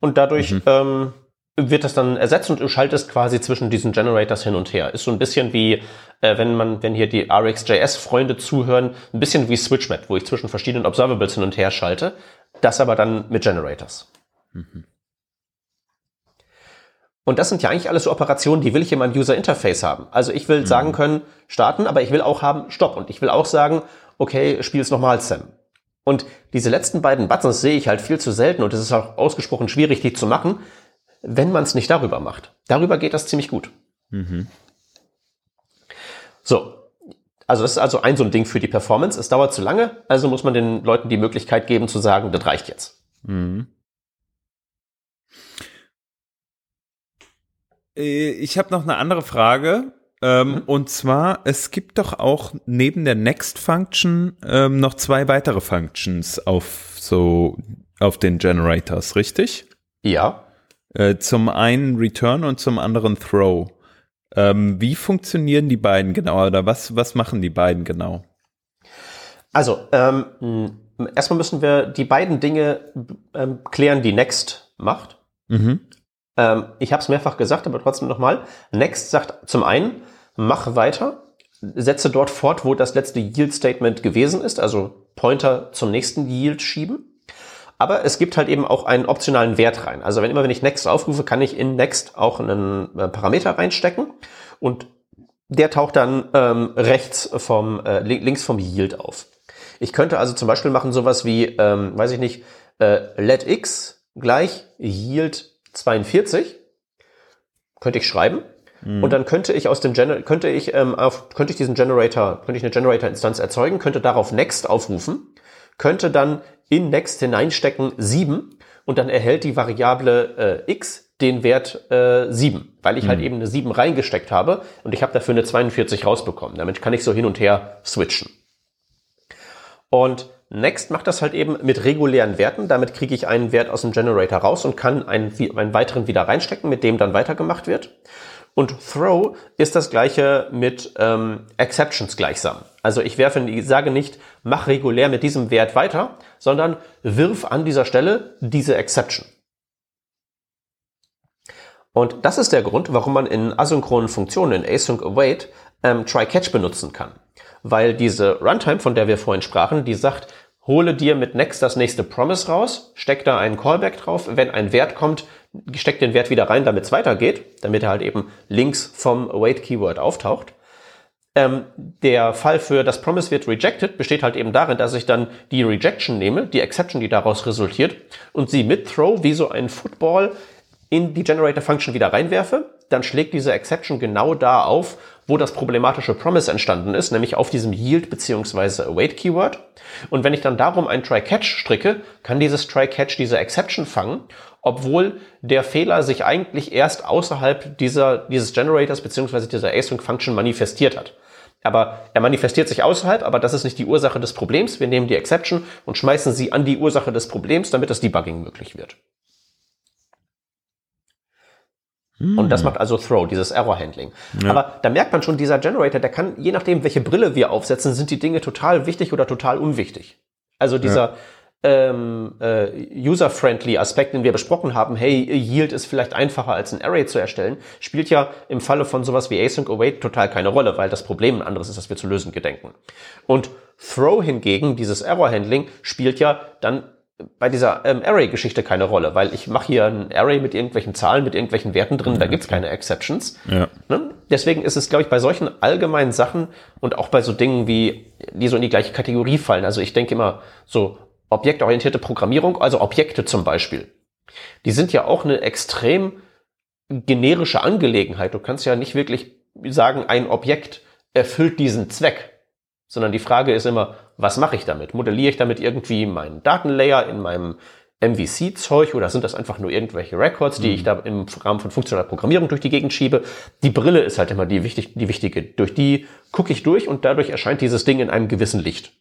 [SPEAKER 3] und dadurch mhm. ähm, wird das dann ersetzt und du schaltest quasi zwischen diesen Generators hin und her. Ist so ein bisschen wie, äh, wenn man, wenn hier die RxJS-Freunde zuhören, ein bisschen wie SwitchMap, wo ich zwischen verschiedenen Observables hin und her schalte. Das aber dann mit Generators. Mhm. Und das sind ja eigentlich alles so Operationen, die will ich in meinem User Interface haben. Also ich will mhm. sagen können, starten, aber ich will auch haben, stopp. Und ich will auch sagen, okay, spiel es nochmal, Sam. Und diese letzten beiden Buttons sehe ich halt viel zu selten und es ist auch ausgesprochen schwierig, die zu machen, wenn man es nicht darüber macht. Darüber geht das ziemlich gut. Mhm. So. Also das ist also ein so ein Ding für die Performance. Es dauert zu lange, also muss man den Leuten die Möglichkeit geben zu sagen, das reicht jetzt. Mhm.
[SPEAKER 1] Äh, ich habe noch eine andere Frage. Ähm, mhm. Und zwar, es gibt doch auch neben der Next Function ähm, noch zwei weitere Functions auf so auf den Generators, richtig?
[SPEAKER 3] Ja.
[SPEAKER 1] Äh, zum einen Return und zum anderen Throw. Ähm, wie funktionieren die beiden genau oder was, was machen die beiden genau?
[SPEAKER 3] Also, ähm, erstmal müssen wir die beiden Dinge ähm, klären, die Next macht. Mhm. Ähm, ich habe es mehrfach gesagt, aber trotzdem nochmal. Next sagt zum einen, mach weiter, setze dort fort, wo das letzte Yield-Statement gewesen ist, also Pointer zum nächsten Yield schieben. Aber es gibt halt eben auch einen optionalen Wert rein. Also wenn immer, wenn ich Next aufrufe, kann ich in Next auch einen äh, Parameter reinstecken und der taucht dann ähm, rechts vom, äh, links vom Yield auf. Ich könnte also zum Beispiel machen sowas wie, ähm, weiß ich nicht, äh, let x gleich Yield 42. Könnte ich schreiben. Mhm. Und dann könnte ich aus dem Gener könnte ich ähm, auf, könnte ich diesen Generator, könnte ich eine Generator-Instanz erzeugen, könnte darauf Next aufrufen, könnte dann in Next hineinstecken 7 und dann erhält die Variable äh, x den Wert äh, 7, weil ich halt mhm. halt eben eine 7 reingesteckt habe und ich habe dafür eine 42 rausbekommen. Damit kann ich so hin und her switchen. Und Next macht das halt eben mit regulären Werten. Damit kriege ich einen Wert aus dem Generator raus und kann einen, einen weiteren wieder reinstecken, mit dem dann weitergemacht wird. Und Throw ist das gleiche mit ähm, Exceptions gleichsam. Also ich werfe, ich sage nicht, mach regulär mit diesem Wert weiter, sondern wirf an dieser Stelle diese Exception. Und das ist der Grund, warum man in asynchronen Funktionen, in async await, ähm, try-catch benutzen kann. Weil diese Runtime, von der wir vorhin sprachen, die sagt, hole dir mit next das nächste Promise raus, steck da einen Callback drauf, wenn ein Wert kommt, steck den Wert wieder rein, damit es weitergeht, damit er halt eben links vom await Keyword auftaucht. Ähm, der Fall für das Promise wird rejected besteht halt eben darin, dass ich dann die Rejection nehme, die Exception, die daraus resultiert, und sie mit Throw wie so ein Football in die Generator-Function wieder reinwerfe, dann schlägt diese Exception genau da auf, wo das problematische Promise entstanden ist, nämlich auf diesem Yield bzw. Await Keyword. Und wenn ich dann darum ein Try-Catch stricke, kann dieses Try-Catch diese Exception fangen, obwohl der Fehler sich eigentlich erst außerhalb dieser, dieses Generators bzw. dieser Async-Function manifestiert hat. Aber er manifestiert sich außerhalb, aber das ist nicht die Ursache des Problems. Wir nehmen die Exception und schmeißen sie an die Ursache des Problems, damit das Debugging möglich wird. Und das hm. macht also Throw, dieses Error-Handling. Ja. Aber da merkt man schon, dieser Generator, der kann, je nachdem, welche Brille wir aufsetzen, sind die Dinge total wichtig oder total unwichtig. Also dieser ja. ähm, äh, user-friendly Aspekt, den wir besprochen haben, hey, Yield ist vielleicht einfacher als ein Array zu erstellen, spielt ja im Falle von sowas wie Async Await total keine Rolle, weil das Problem ein anderes ist, das wir zu lösen gedenken. Und Throw hingegen, dieses Error-Handling, spielt ja dann bei dieser ähm, Array-Geschichte keine Rolle, weil ich mache hier ein Array mit irgendwelchen Zahlen, mit irgendwelchen Werten drin, ja, da gibt's keine Exceptions. Ja. Ne? Deswegen ist es, glaube ich, bei solchen allgemeinen Sachen und auch bei so Dingen wie, die so in die gleiche Kategorie fallen. Also ich denke immer so objektorientierte Programmierung, also Objekte zum Beispiel. Die sind ja auch eine extrem generische Angelegenheit. Du kannst ja nicht wirklich sagen, ein Objekt erfüllt diesen Zweck, sondern die Frage ist immer, was mache ich damit? Modelliere ich damit irgendwie meinen Datenlayer in meinem MVC-Zeug oder sind das einfach nur irgendwelche Records, die mhm. ich da im Rahmen von funktionaler Programmierung durch die Gegend schiebe? Die Brille ist halt immer die, wichtig, die wichtige. Durch die gucke ich durch und dadurch erscheint dieses Ding in einem gewissen Licht.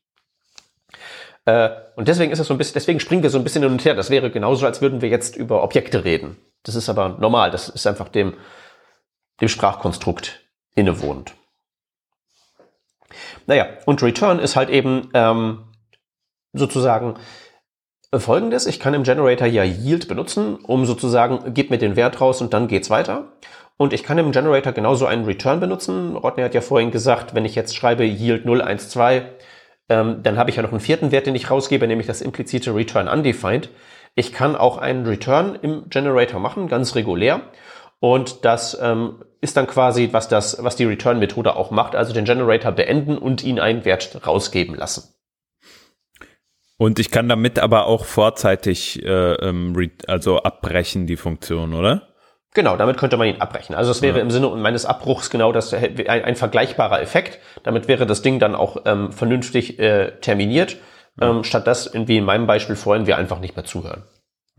[SPEAKER 3] Äh, und deswegen ist es so ein bisschen, deswegen springen wir so ein bisschen hin und her. Das wäre genauso, als würden wir jetzt über Objekte reden. Das ist aber normal. Das ist einfach dem, dem Sprachkonstrukt innewohnend. Naja, und Return ist halt eben ähm, sozusagen folgendes. Ich kann im Generator ja Yield benutzen, um sozusagen, gib mir den Wert raus und dann geht's weiter. Und ich kann im Generator genauso einen Return benutzen. Rodney hat ja vorhin gesagt, wenn ich jetzt schreibe Yield 012, ähm, dann habe ich ja noch einen vierten Wert, den ich rausgebe, nämlich das implizite Return undefined. Ich kann auch einen Return im Generator machen, ganz regulär. Und das ähm, ist dann quasi, was das, was die Return-Methode auch macht, also den Generator beenden und ihn einen Wert rausgeben lassen.
[SPEAKER 1] Und ich kann damit aber auch vorzeitig äh, ähm, also abbrechen, die Funktion, oder?
[SPEAKER 3] Genau, damit könnte man ihn abbrechen. Also es wäre ja. im Sinne meines Abbruchs genau das ein, ein, vergleichbarer Effekt. Damit wäre das Ding dann auch ähm, vernünftig äh, terminiert, ja. ähm, statt das, wie in meinem Beispiel vorhin, wir einfach nicht mehr zuhören.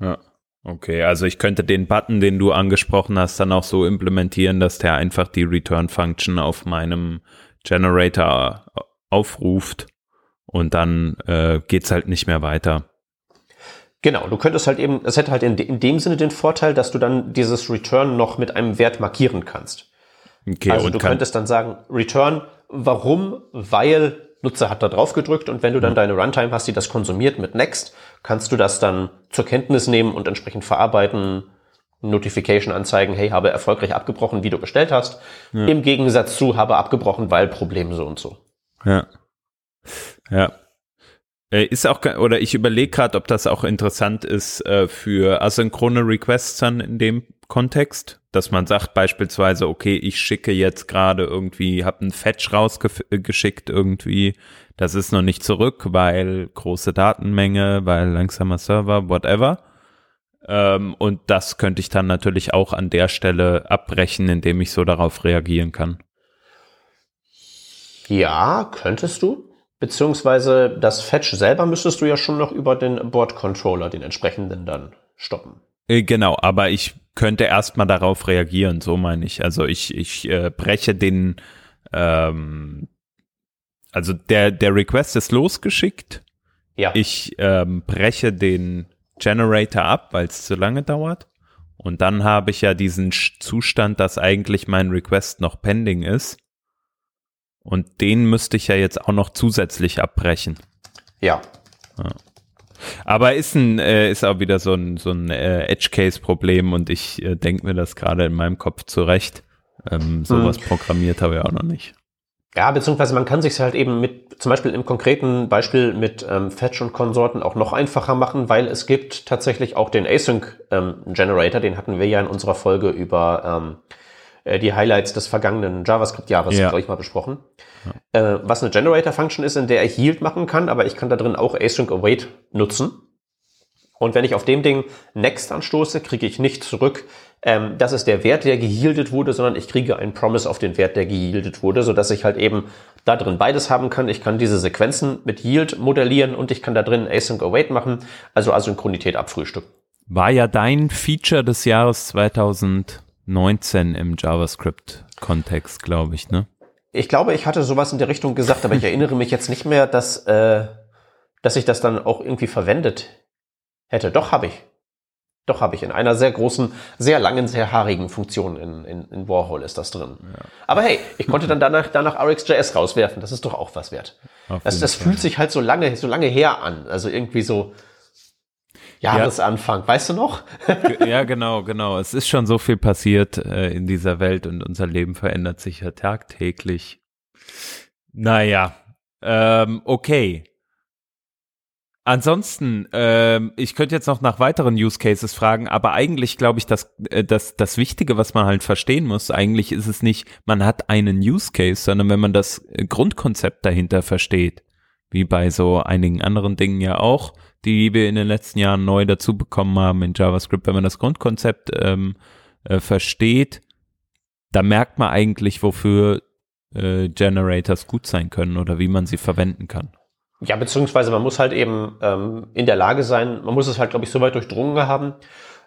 [SPEAKER 1] Ja. Okay, also ich könnte den Button, den du angesprochen hast, dann auch so implementieren, dass der einfach die Return-Function auf meinem Generator aufruft und dann äh, geht's halt nicht mehr weiter.
[SPEAKER 3] Genau, du könntest halt eben, es hätte halt in, in, dem Sinne den Vorteil, dass du dann dieses Return noch mit einem Wert markieren kannst. Okay, also du könntest dann sagen, Return, warum? Weil Nutzer hat da drauf gedrückt und wenn du dann deine Runtime hast, die das konsumiert mit Next, kannst du das dann zur Kenntnis nehmen und entsprechend verarbeiten, Notification anzeigen, hey, habe erfolgreich abgebrochen, wie du bestellt hast. Ja. Im Gegensatz zu habe abgebrochen, weil Problem so und so.
[SPEAKER 1] Ja. Ja. Äh, ist auch, oder ich überlege gerade, ob das auch interessant ist äh, für asynchrone Requests dann in dem Kontext, dass man sagt beispielsweise, okay, ich schicke jetzt gerade irgendwie, habe einen Fetch rausgeschickt irgendwie, das ist noch nicht zurück, weil große Datenmenge, weil langsamer Server, whatever. Ähm, und das könnte ich dann natürlich auch an der Stelle abbrechen, indem ich so darauf reagieren kann.
[SPEAKER 3] Ja, könntest du. Beziehungsweise das Fetch selber müsstest du ja schon noch über den Board Controller, den entsprechenden dann stoppen.
[SPEAKER 1] Äh, genau, aber ich könnte erstmal darauf reagieren, so meine ich. Also ich, ich äh, breche den, ähm, also der, der Request ist losgeschickt. Ja. Ich ähm, breche den Generator ab, weil es zu lange dauert. Und dann habe ich ja diesen Zustand, dass eigentlich mein Request noch pending ist. Und den müsste ich ja jetzt auch noch zusätzlich abbrechen.
[SPEAKER 3] Ja.
[SPEAKER 1] ja. Aber ist ein, äh, ist auch wieder so ein, so ein äh, Edge-Case-Problem und ich äh, denke mir das gerade in meinem Kopf zurecht. Ähm, sowas hm. programmiert habe ich auch noch nicht.
[SPEAKER 3] Ja, beziehungsweise man kann sich halt eben mit, zum Beispiel im konkreten Beispiel mit ähm, Fetch und Konsorten auch noch einfacher machen, weil es gibt tatsächlich auch den Async ähm, Generator, den hatten wir ja in unserer Folge über ähm, äh, die Highlights des vergangenen JavaScript-Jahres, ja. glaube ich, mal besprochen. Ja. Äh, was eine Generator-Function ist, in der ich Yield machen kann, aber ich kann da drin auch Async Await nutzen. Und wenn ich auf dem Ding Next anstoße, kriege ich nicht zurück, ähm, das ist der Wert, der gehieldet wurde, sondern ich kriege einen Promise auf den Wert, der gehieldet wurde, sodass ich halt eben da drin beides haben kann. Ich kann diese Sequenzen mit Yield modellieren und ich kann da drin Async Await machen, also Asynchronität abfrühstücken.
[SPEAKER 1] War ja dein Feature des Jahres 2019 im JavaScript-Kontext, glaube ich, ne?
[SPEAKER 3] Ich glaube, ich hatte sowas in der Richtung gesagt, aber ich erinnere mich jetzt nicht mehr, dass, äh, dass ich das dann auch irgendwie verwendet hätte. Doch, habe ich. Doch, habe ich. In einer sehr großen, sehr langen, sehr haarigen Funktion in, in, in Warhol ist das drin. Ja. Aber hey, ich konnte dann danach, danach RxJS rauswerfen. Das ist doch auch was wert. das das fühlt sich halt so lange, so lange her an. Also irgendwie so Jahresanfang. Ja. Weißt du noch?
[SPEAKER 1] ja, genau, genau. Es ist schon so viel passiert äh, in dieser Welt und unser Leben verändert sich ja tagtäglich. Naja, ähm, okay. Ansonsten, ähm, ich könnte jetzt noch nach weiteren Use Cases fragen, aber eigentlich glaube ich, dass, äh, dass das Wichtige, was man halt verstehen muss, eigentlich ist es nicht, man hat einen Use Case, sondern wenn man das äh, Grundkonzept dahinter versteht, wie bei so einigen anderen Dingen ja auch, die wir in den letzten Jahren neu dazu bekommen haben in JavaScript, wenn man das Grundkonzept ähm, äh, versteht, da merkt man eigentlich, wofür äh, Generators gut sein können oder wie man sie verwenden kann.
[SPEAKER 3] Ja, beziehungsweise man muss halt eben ähm, in der Lage sein, man muss es halt, glaube ich, so weit durchdrungen haben,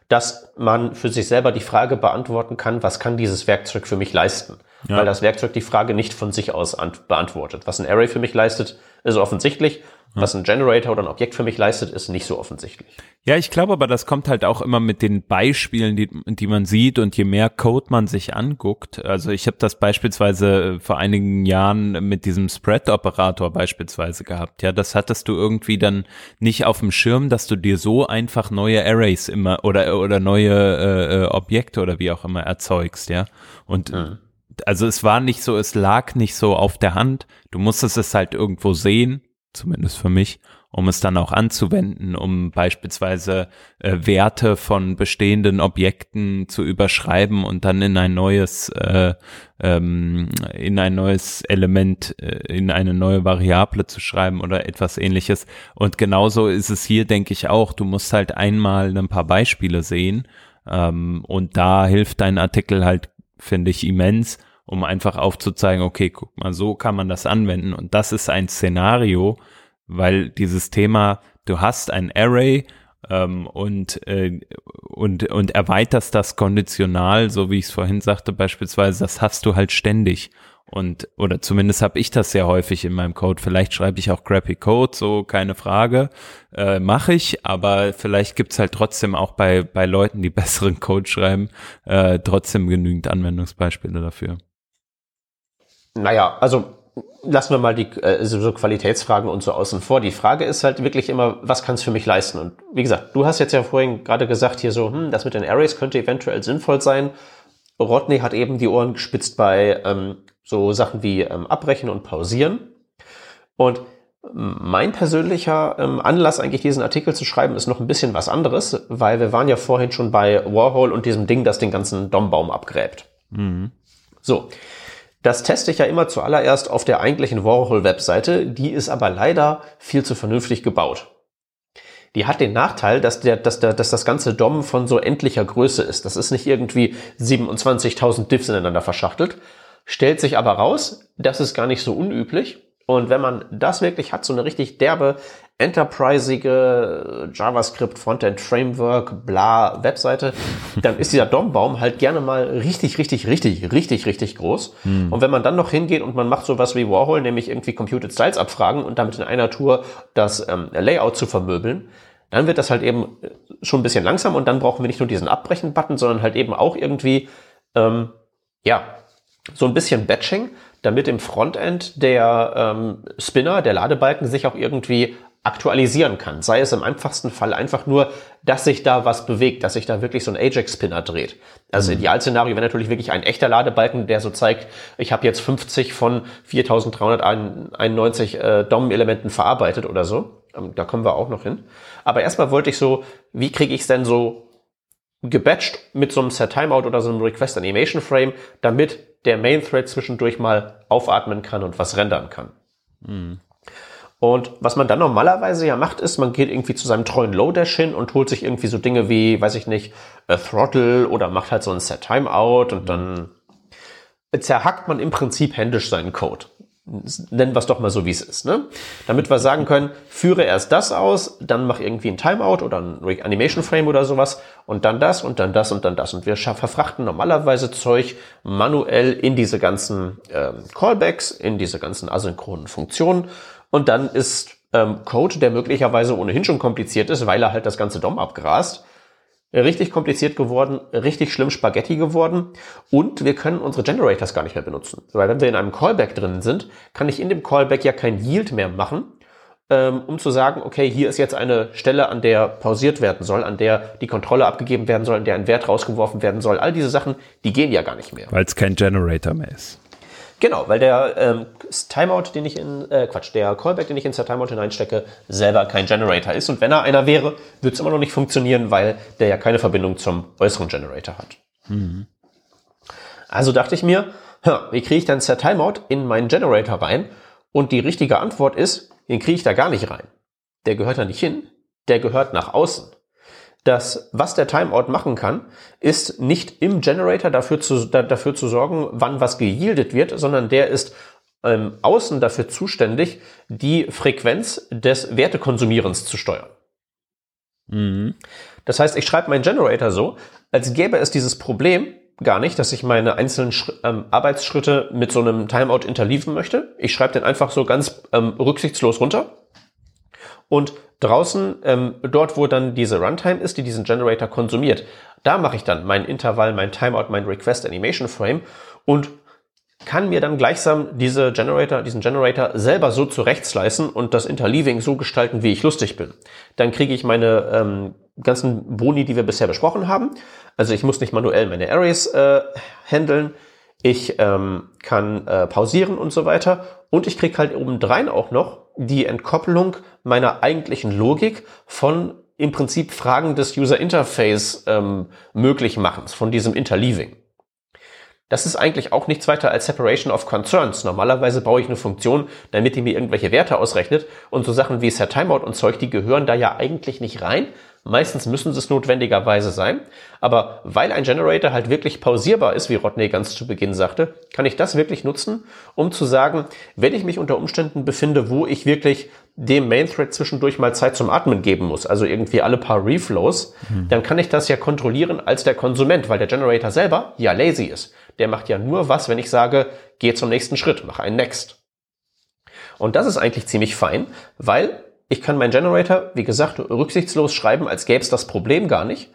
[SPEAKER 3] dass man für sich selber die Frage beantworten kann, was kann dieses Werkzeug für mich leisten? Ja. Weil das Werkzeug die Frage nicht von sich aus beantwortet. Was ein Array für mich leistet, ist offensichtlich. Was ein Generator oder ein Objekt für mich leistet, ist nicht so offensichtlich.
[SPEAKER 1] Ja, ich glaube aber, das kommt halt auch immer mit den Beispielen, die, die man sieht und je mehr Code man sich anguckt. Also ich habe das beispielsweise vor einigen Jahren mit diesem Spread-Operator beispielsweise gehabt. Ja, das hattest du irgendwie dann nicht auf dem Schirm, dass du dir so einfach neue Arrays immer oder oder neue äh, äh Objekte oder wie auch immer erzeugst. Ja, und mhm also es war nicht so, es lag nicht so auf der Hand. Du musstest es halt irgendwo sehen zumindest für mich, um es dann auch anzuwenden, um beispielsweise äh, Werte von bestehenden Objekten zu überschreiben und dann in ein neues, äh, ähm, in ein neues Element, äh, in eine neue Variable zu schreiben oder etwas ähnliches. Und genauso ist es hier, denke ich auch. Du musst halt einmal ein paar Beispiele sehen. Ähm, und da hilft dein Artikel halt, finde ich, immens um einfach aufzuzeigen, okay, guck mal, so kann man das anwenden. Und das ist ein Szenario, weil dieses Thema, du hast ein Array ähm, und, äh, und, und erweiterst das konditional, so wie ich es vorhin sagte, beispielsweise, das hast du halt ständig. Und, oder zumindest habe ich das sehr häufig in meinem Code. Vielleicht schreibe ich auch crappy Code, so keine Frage. Äh, Mache ich, aber vielleicht gibt's halt trotzdem auch bei, bei Leuten, die besseren Code schreiben, äh, trotzdem genügend Anwendungsbeispiele dafür.
[SPEAKER 3] Naja, also lassen wir mal die äh, so Qualitätsfragen und so außen vor. Die Frage ist halt wirklich immer, was kann es für mich leisten? Und wie gesagt, du hast jetzt ja vorhin gerade gesagt hier so, hm, das mit den Arrays könnte eventuell sinnvoll sein. Rodney hat eben die Ohren gespitzt bei ähm, so Sachen wie ähm, Abbrechen und Pausieren. Und mein persönlicher ähm, Anlass, eigentlich diesen Artikel zu schreiben, ist noch ein bisschen was anderes, weil wir waren ja vorhin schon bei Warhol und diesem Ding, das den ganzen Dombaum abgräbt. Mhm. So, das teste ich ja immer zuallererst auf der eigentlichen Warhol-Webseite, die ist aber leider viel zu vernünftig gebaut. Die hat den Nachteil, dass, der, dass, der, dass das ganze DOM von so endlicher Größe ist. Das ist nicht irgendwie 27.000 Diffs ineinander verschachtelt. Stellt sich aber raus, das ist gar nicht so unüblich. Und wenn man das wirklich hat, so eine richtig derbe, enterprisige JavaScript Frontend Framework, bla Webseite, dann ist dieser DOM-Baum halt gerne mal richtig, richtig, richtig, richtig, richtig groß. Hm. Und wenn man dann noch hingeht und man macht sowas wie Warhol, nämlich irgendwie Computed Styles abfragen und damit in einer Tour das ähm, Layout zu vermöbeln, dann wird das halt eben schon ein bisschen langsam und dann brauchen wir nicht nur diesen Abbrechen-Button, sondern halt eben auch irgendwie, ähm, ja, so ein bisschen Batching, damit im Frontend der ähm, Spinner, der Ladebalken, sich auch irgendwie aktualisieren kann. Sei es im einfachsten Fall einfach nur, dass sich da was bewegt, dass sich da wirklich so ein Ajax-Spinner dreht. Also mhm. Idealszenario wäre natürlich wirklich ein echter Ladebalken, der so zeigt, ich habe jetzt 50 von 4391 äh, DOM-Elementen verarbeitet oder so. Ähm, da kommen wir auch noch hin. Aber erstmal wollte ich so, wie kriege ich es denn so gebatcht mit so einem Set Timeout oder so einem Request Animation Frame, damit der Main Thread zwischendurch mal aufatmen kann und was rendern kann. Mhm. Und was man dann normalerweise ja macht, ist, man geht irgendwie zu seinem treuen Lodash hin und holt sich irgendwie so Dinge wie, weiß ich nicht, a Throttle oder macht halt so ein Set Timeout und dann zerhackt man im Prinzip händisch seinen Code. Nennen wir es doch mal so, wie es ist. Ne? Damit wir sagen können, führe erst das aus, dann mach irgendwie ein Timeout oder ein Animation Frame oder sowas und dann das und dann das und dann das. Und wir verfrachten normalerweise Zeug manuell in diese ganzen ähm, Callbacks, in diese ganzen asynchronen Funktionen. Und dann ist ähm, Code, der möglicherweise ohnehin schon kompliziert ist, weil er halt das ganze DOM abgrast, richtig kompliziert geworden, richtig schlimm Spaghetti geworden und wir können unsere Generators gar nicht mehr benutzen. Weil wenn wir in einem Callback drin sind, kann ich in dem Callback ja kein Yield mehr machen, ähm, um zu sagen, okay, hier ist jetzt eine Stelle, an der pausiert werden soll, an der die Kontrolle abgegeben werden soll, an der ein Wert rausgeworfen werden soll. All diese Sachen, die gehen ja gar nicht mehr.
[SPEAKER 1] Weil es kein Generator mehr ist.
[SPEAKER 3] Genau, weil der ähm, Timeout, den ich in, äh, Quatsch, der Callback, den ich in der Timeout hineinstecke, selber kein Generator ist. Und wenn er einer wäre, würde es immer noch nicht funktionieren, weil der ja keine Verbindung zum äußeren Generator hat. Mhm. Also dachte ich mir, wie kriege ich dann Set Timeout in meinen Generator rein? Und die richtige Antwort ist, den kriege ich da gar nicht rein. Der gehört da nicht hin, der gehört nach außen dass was der Timeout machen kann, ist nicht im Generator dafür zu, da, dafür zu sorgen, wann was geyieldet wird, sondern der ist ähm, außen dafür zuständig, die Frequenz des Wertekonsumierens zu steuern. Mhm. Das heißt, ich schreibe meinen Generator so, als gäbe es dieses Problem gar nicht, dass ich meine einzelnen Schri ähm, Arbeitsschritte mit so einem Timeout interliefen möchte. Ich schreibe den einfach so ganz ähm, rücksichtslos runter und draußen, ähm, dort wo dann diese Runtime ist, die diesen Generator konsumiert, da mache ich dann mein Intervall, mein Timeout, mein Request Animation Frame und kann mir dann gleichsam diese Generator, diesen Generator selber so zurechtsleißen und das Interleaving so gestalten, wie ich lustig bin. Dann kriege ich meine ähm, ganzen Boni, die wir bisher besprochen haben. Also ich muss nicht manuell meine Arrays äh, handeln. Ich ähm, kann äh, pausieren und so weiter. Und ich kriege halt obendrein auch noch die Entkopplung meiner eigentlichen Logik von im Prinzip Fragen des User Interface ähm, möglich machens, von diesem Interleaving. Das ist eigentlich auch nichts weiter als Separation of Concerns. Normalerweise baue ich eine Funktion, damit die mir irgendwelche Werte ausrechnet. Und so Sachen wie Set Timeout und Zeug, die gehören da ja eigentlich nicht rein. Meistens müssen sie es notwendigerweise sein. Aber weil ein Generator halt wirklich pausierbar ist, wie Rodney ganz zu Beginn sagte, kann ich das wirklich nutzen, um zu sagen, wenn ich mich unter Umständen befinde, wo ich wirklich dem Main Thread zwischendurch mal Zeit zum Atmen geben muss, also irgendwie alle paar Reflows, mhm. dann kann ich das ja kontrollieren als der Konsument, weil der Generator selber ja lazy ist. Der macht ja nur was, wenn ich sage, geh zum nächsten Schritt, mach ein Next. Und das ist eigentlich ziemlich fein, weil ich kann meinen Generator, wie gesagt, rücksichtslos schreiben, als gäbe es das Problem gar nicht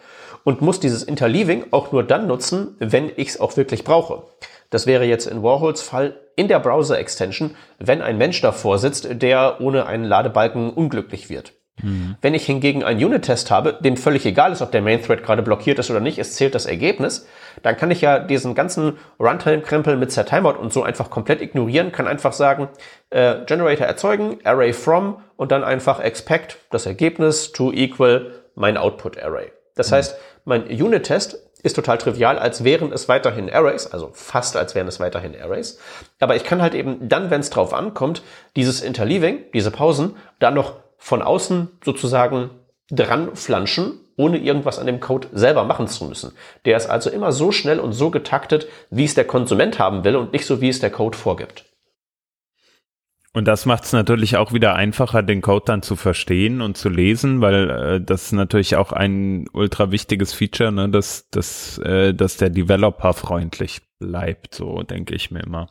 [SPEAKER 3] und muss dieses Interleaving auch nur dann nutzen, wenn ich es auch wirklich brauche. Das wäre jetzt in Warhols Fall in der Browser-Extension, wenn ein Mensch davor sitzt, der ohne einen Ladebalken unglücklich wird. Mhm. Wenn ich hingegen einen Unit-Test habe, dem völlig egal ist, ob der Main-Thread gerade blockiert ist oder nicht, es zählt das Ergebnis, dann kann ich ja diesen ganzen Runtime-Krempel mit Set Timeout und so einfach komplett ignorieren, kann einfach sagen, äh, Generator erzeugen, Array from und dann einfach expect das Ergebnis to equal mein Output-Array. Das mhm. heißt, mein Unit-Test ist total trivial, als wären es weiterhin Arrays, also fast als wären es weiterhin Arrays. Aber ich kann halt eben dann, wenn es drauf ankommt, dieses Interleaving, diese Pausen, dann noch von außen sozusagen dran flanschen, ohne irgendwas an dem Code selber machen zu müssen. Der ist also immer so schnell und so getaktet, wie es der Konsument haben will und nicht so, wie es der Code vorgibt.
[SPEAKER 1] Und das macht es natürlich auch wieder einfacher, den Code dann zu verstehen und zu lesen, weil äh, das ist natürlich auch ein ultra wichtiges Feature, ne, dass, dass, äh, dass der Developer freundlich bleibt, so denke ich mir immer.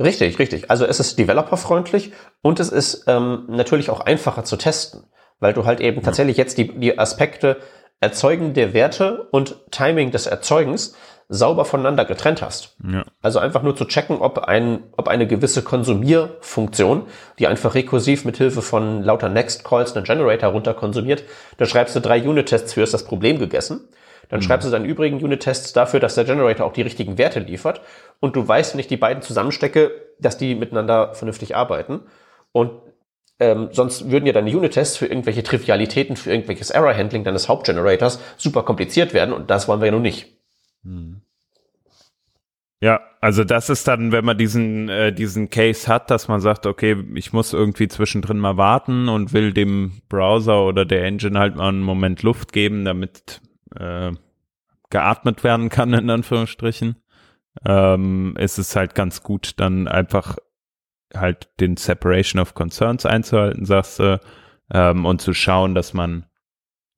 [SPEAKER 3] Richtig, richtig. Also es ist developerfreundlich und es ist ähm, natürlich auch einfacher zu testen, weil du halt eben tatsächlich jetzt die, die Aspekte Erzeugen der Werte und Timing des Erzeugens sauber voneinander getrennt hast. Ja. Also einfach nur zu checken, ob, ein, ob eine gewisse Konsumierfunktion, die einfach rekursiv mit Hilfe von lauter Next-Calls einen Generator runter konsumiert, da schreibst du drei Unit-Tests für, ist das Problem gegessen. Dann mhm. schreibst du deine übrigen Unit-Tests dafür, dass der Generator auch die richtigen Werte liefert. Und du weißt, wenn ich die beiden zusammenstecke, dass die miteinander vernünftig arbeiten. Und ähm, sonst würden ja deine Unit-Tests für irgendwelche Trivialitäten, für irgendwelches Error-Handling deines Hauptgenerators super kompliziert werden. Und das wollen wir ja nun nicht. Hm.
[SPEAKER 1] Ja, also das ist dann, wenn man diesen, äh, diesen Case hat, dass man sagt, okay, ich muss irgendwie zwischendrin mal warten und will dem Browser oder der Engine halt mal einen Moment Luft geben, damit äh, geatmet werden kann, in Anführungsstrichen, ähm, ist es halt ganz gut, dann einfach halt den Separation of Concerns einzuhalten, sagst du, ähm, und zu schauen, dass man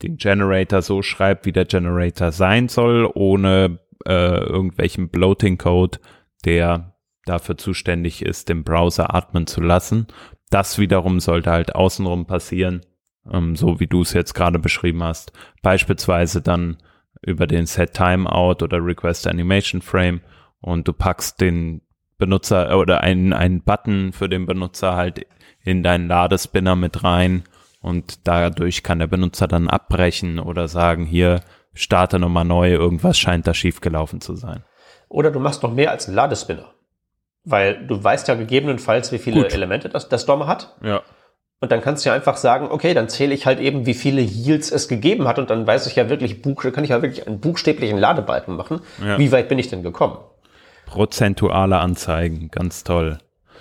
[SPEAKER 1] den Generator so schreibt, wie der Generator sein soll, ohne äh, irgendwelchen Bloating-Code, der dafür zuständig ist, den Browser atmen zu lassen. Das wiederum sollte halt außenrum passieren, ähm, so wie du es jetzt gerade beschrieben hast. Beispielsweise dann über den Set Timeout oder Request Animation Frame und du packst den Benutzer oder einen, einen Button für den Benutzer halt in deinen Ladespinner mit rein und dadurch kann der Benutzer dann abbrechen oder sagen, hier, starte nochmal neu, irgendwas scheint da schiefgelaufen zu sein.
[SPEAKER 3] Oder du machst noch mehr als einen Ladespinner. Weil du weißt ja gegebenenfalls, wie viele Gut. Elemente das, das DOM hat.
[SPEAKER 1] Ja.
[SPEAKER 3] Und dann kannst du ja einfach sagen, okay, dann zähle ich halt eben, wie viele Yields es gegeben hat und dann weiß ich ja wirklich, kann ich ja wirklich einen buchstäblichen Ladebalken machen. Ja. Wie weit bin ich denn gekommen?
[SPEAKER 1] Prozentuale Anzeigen, ganz toll.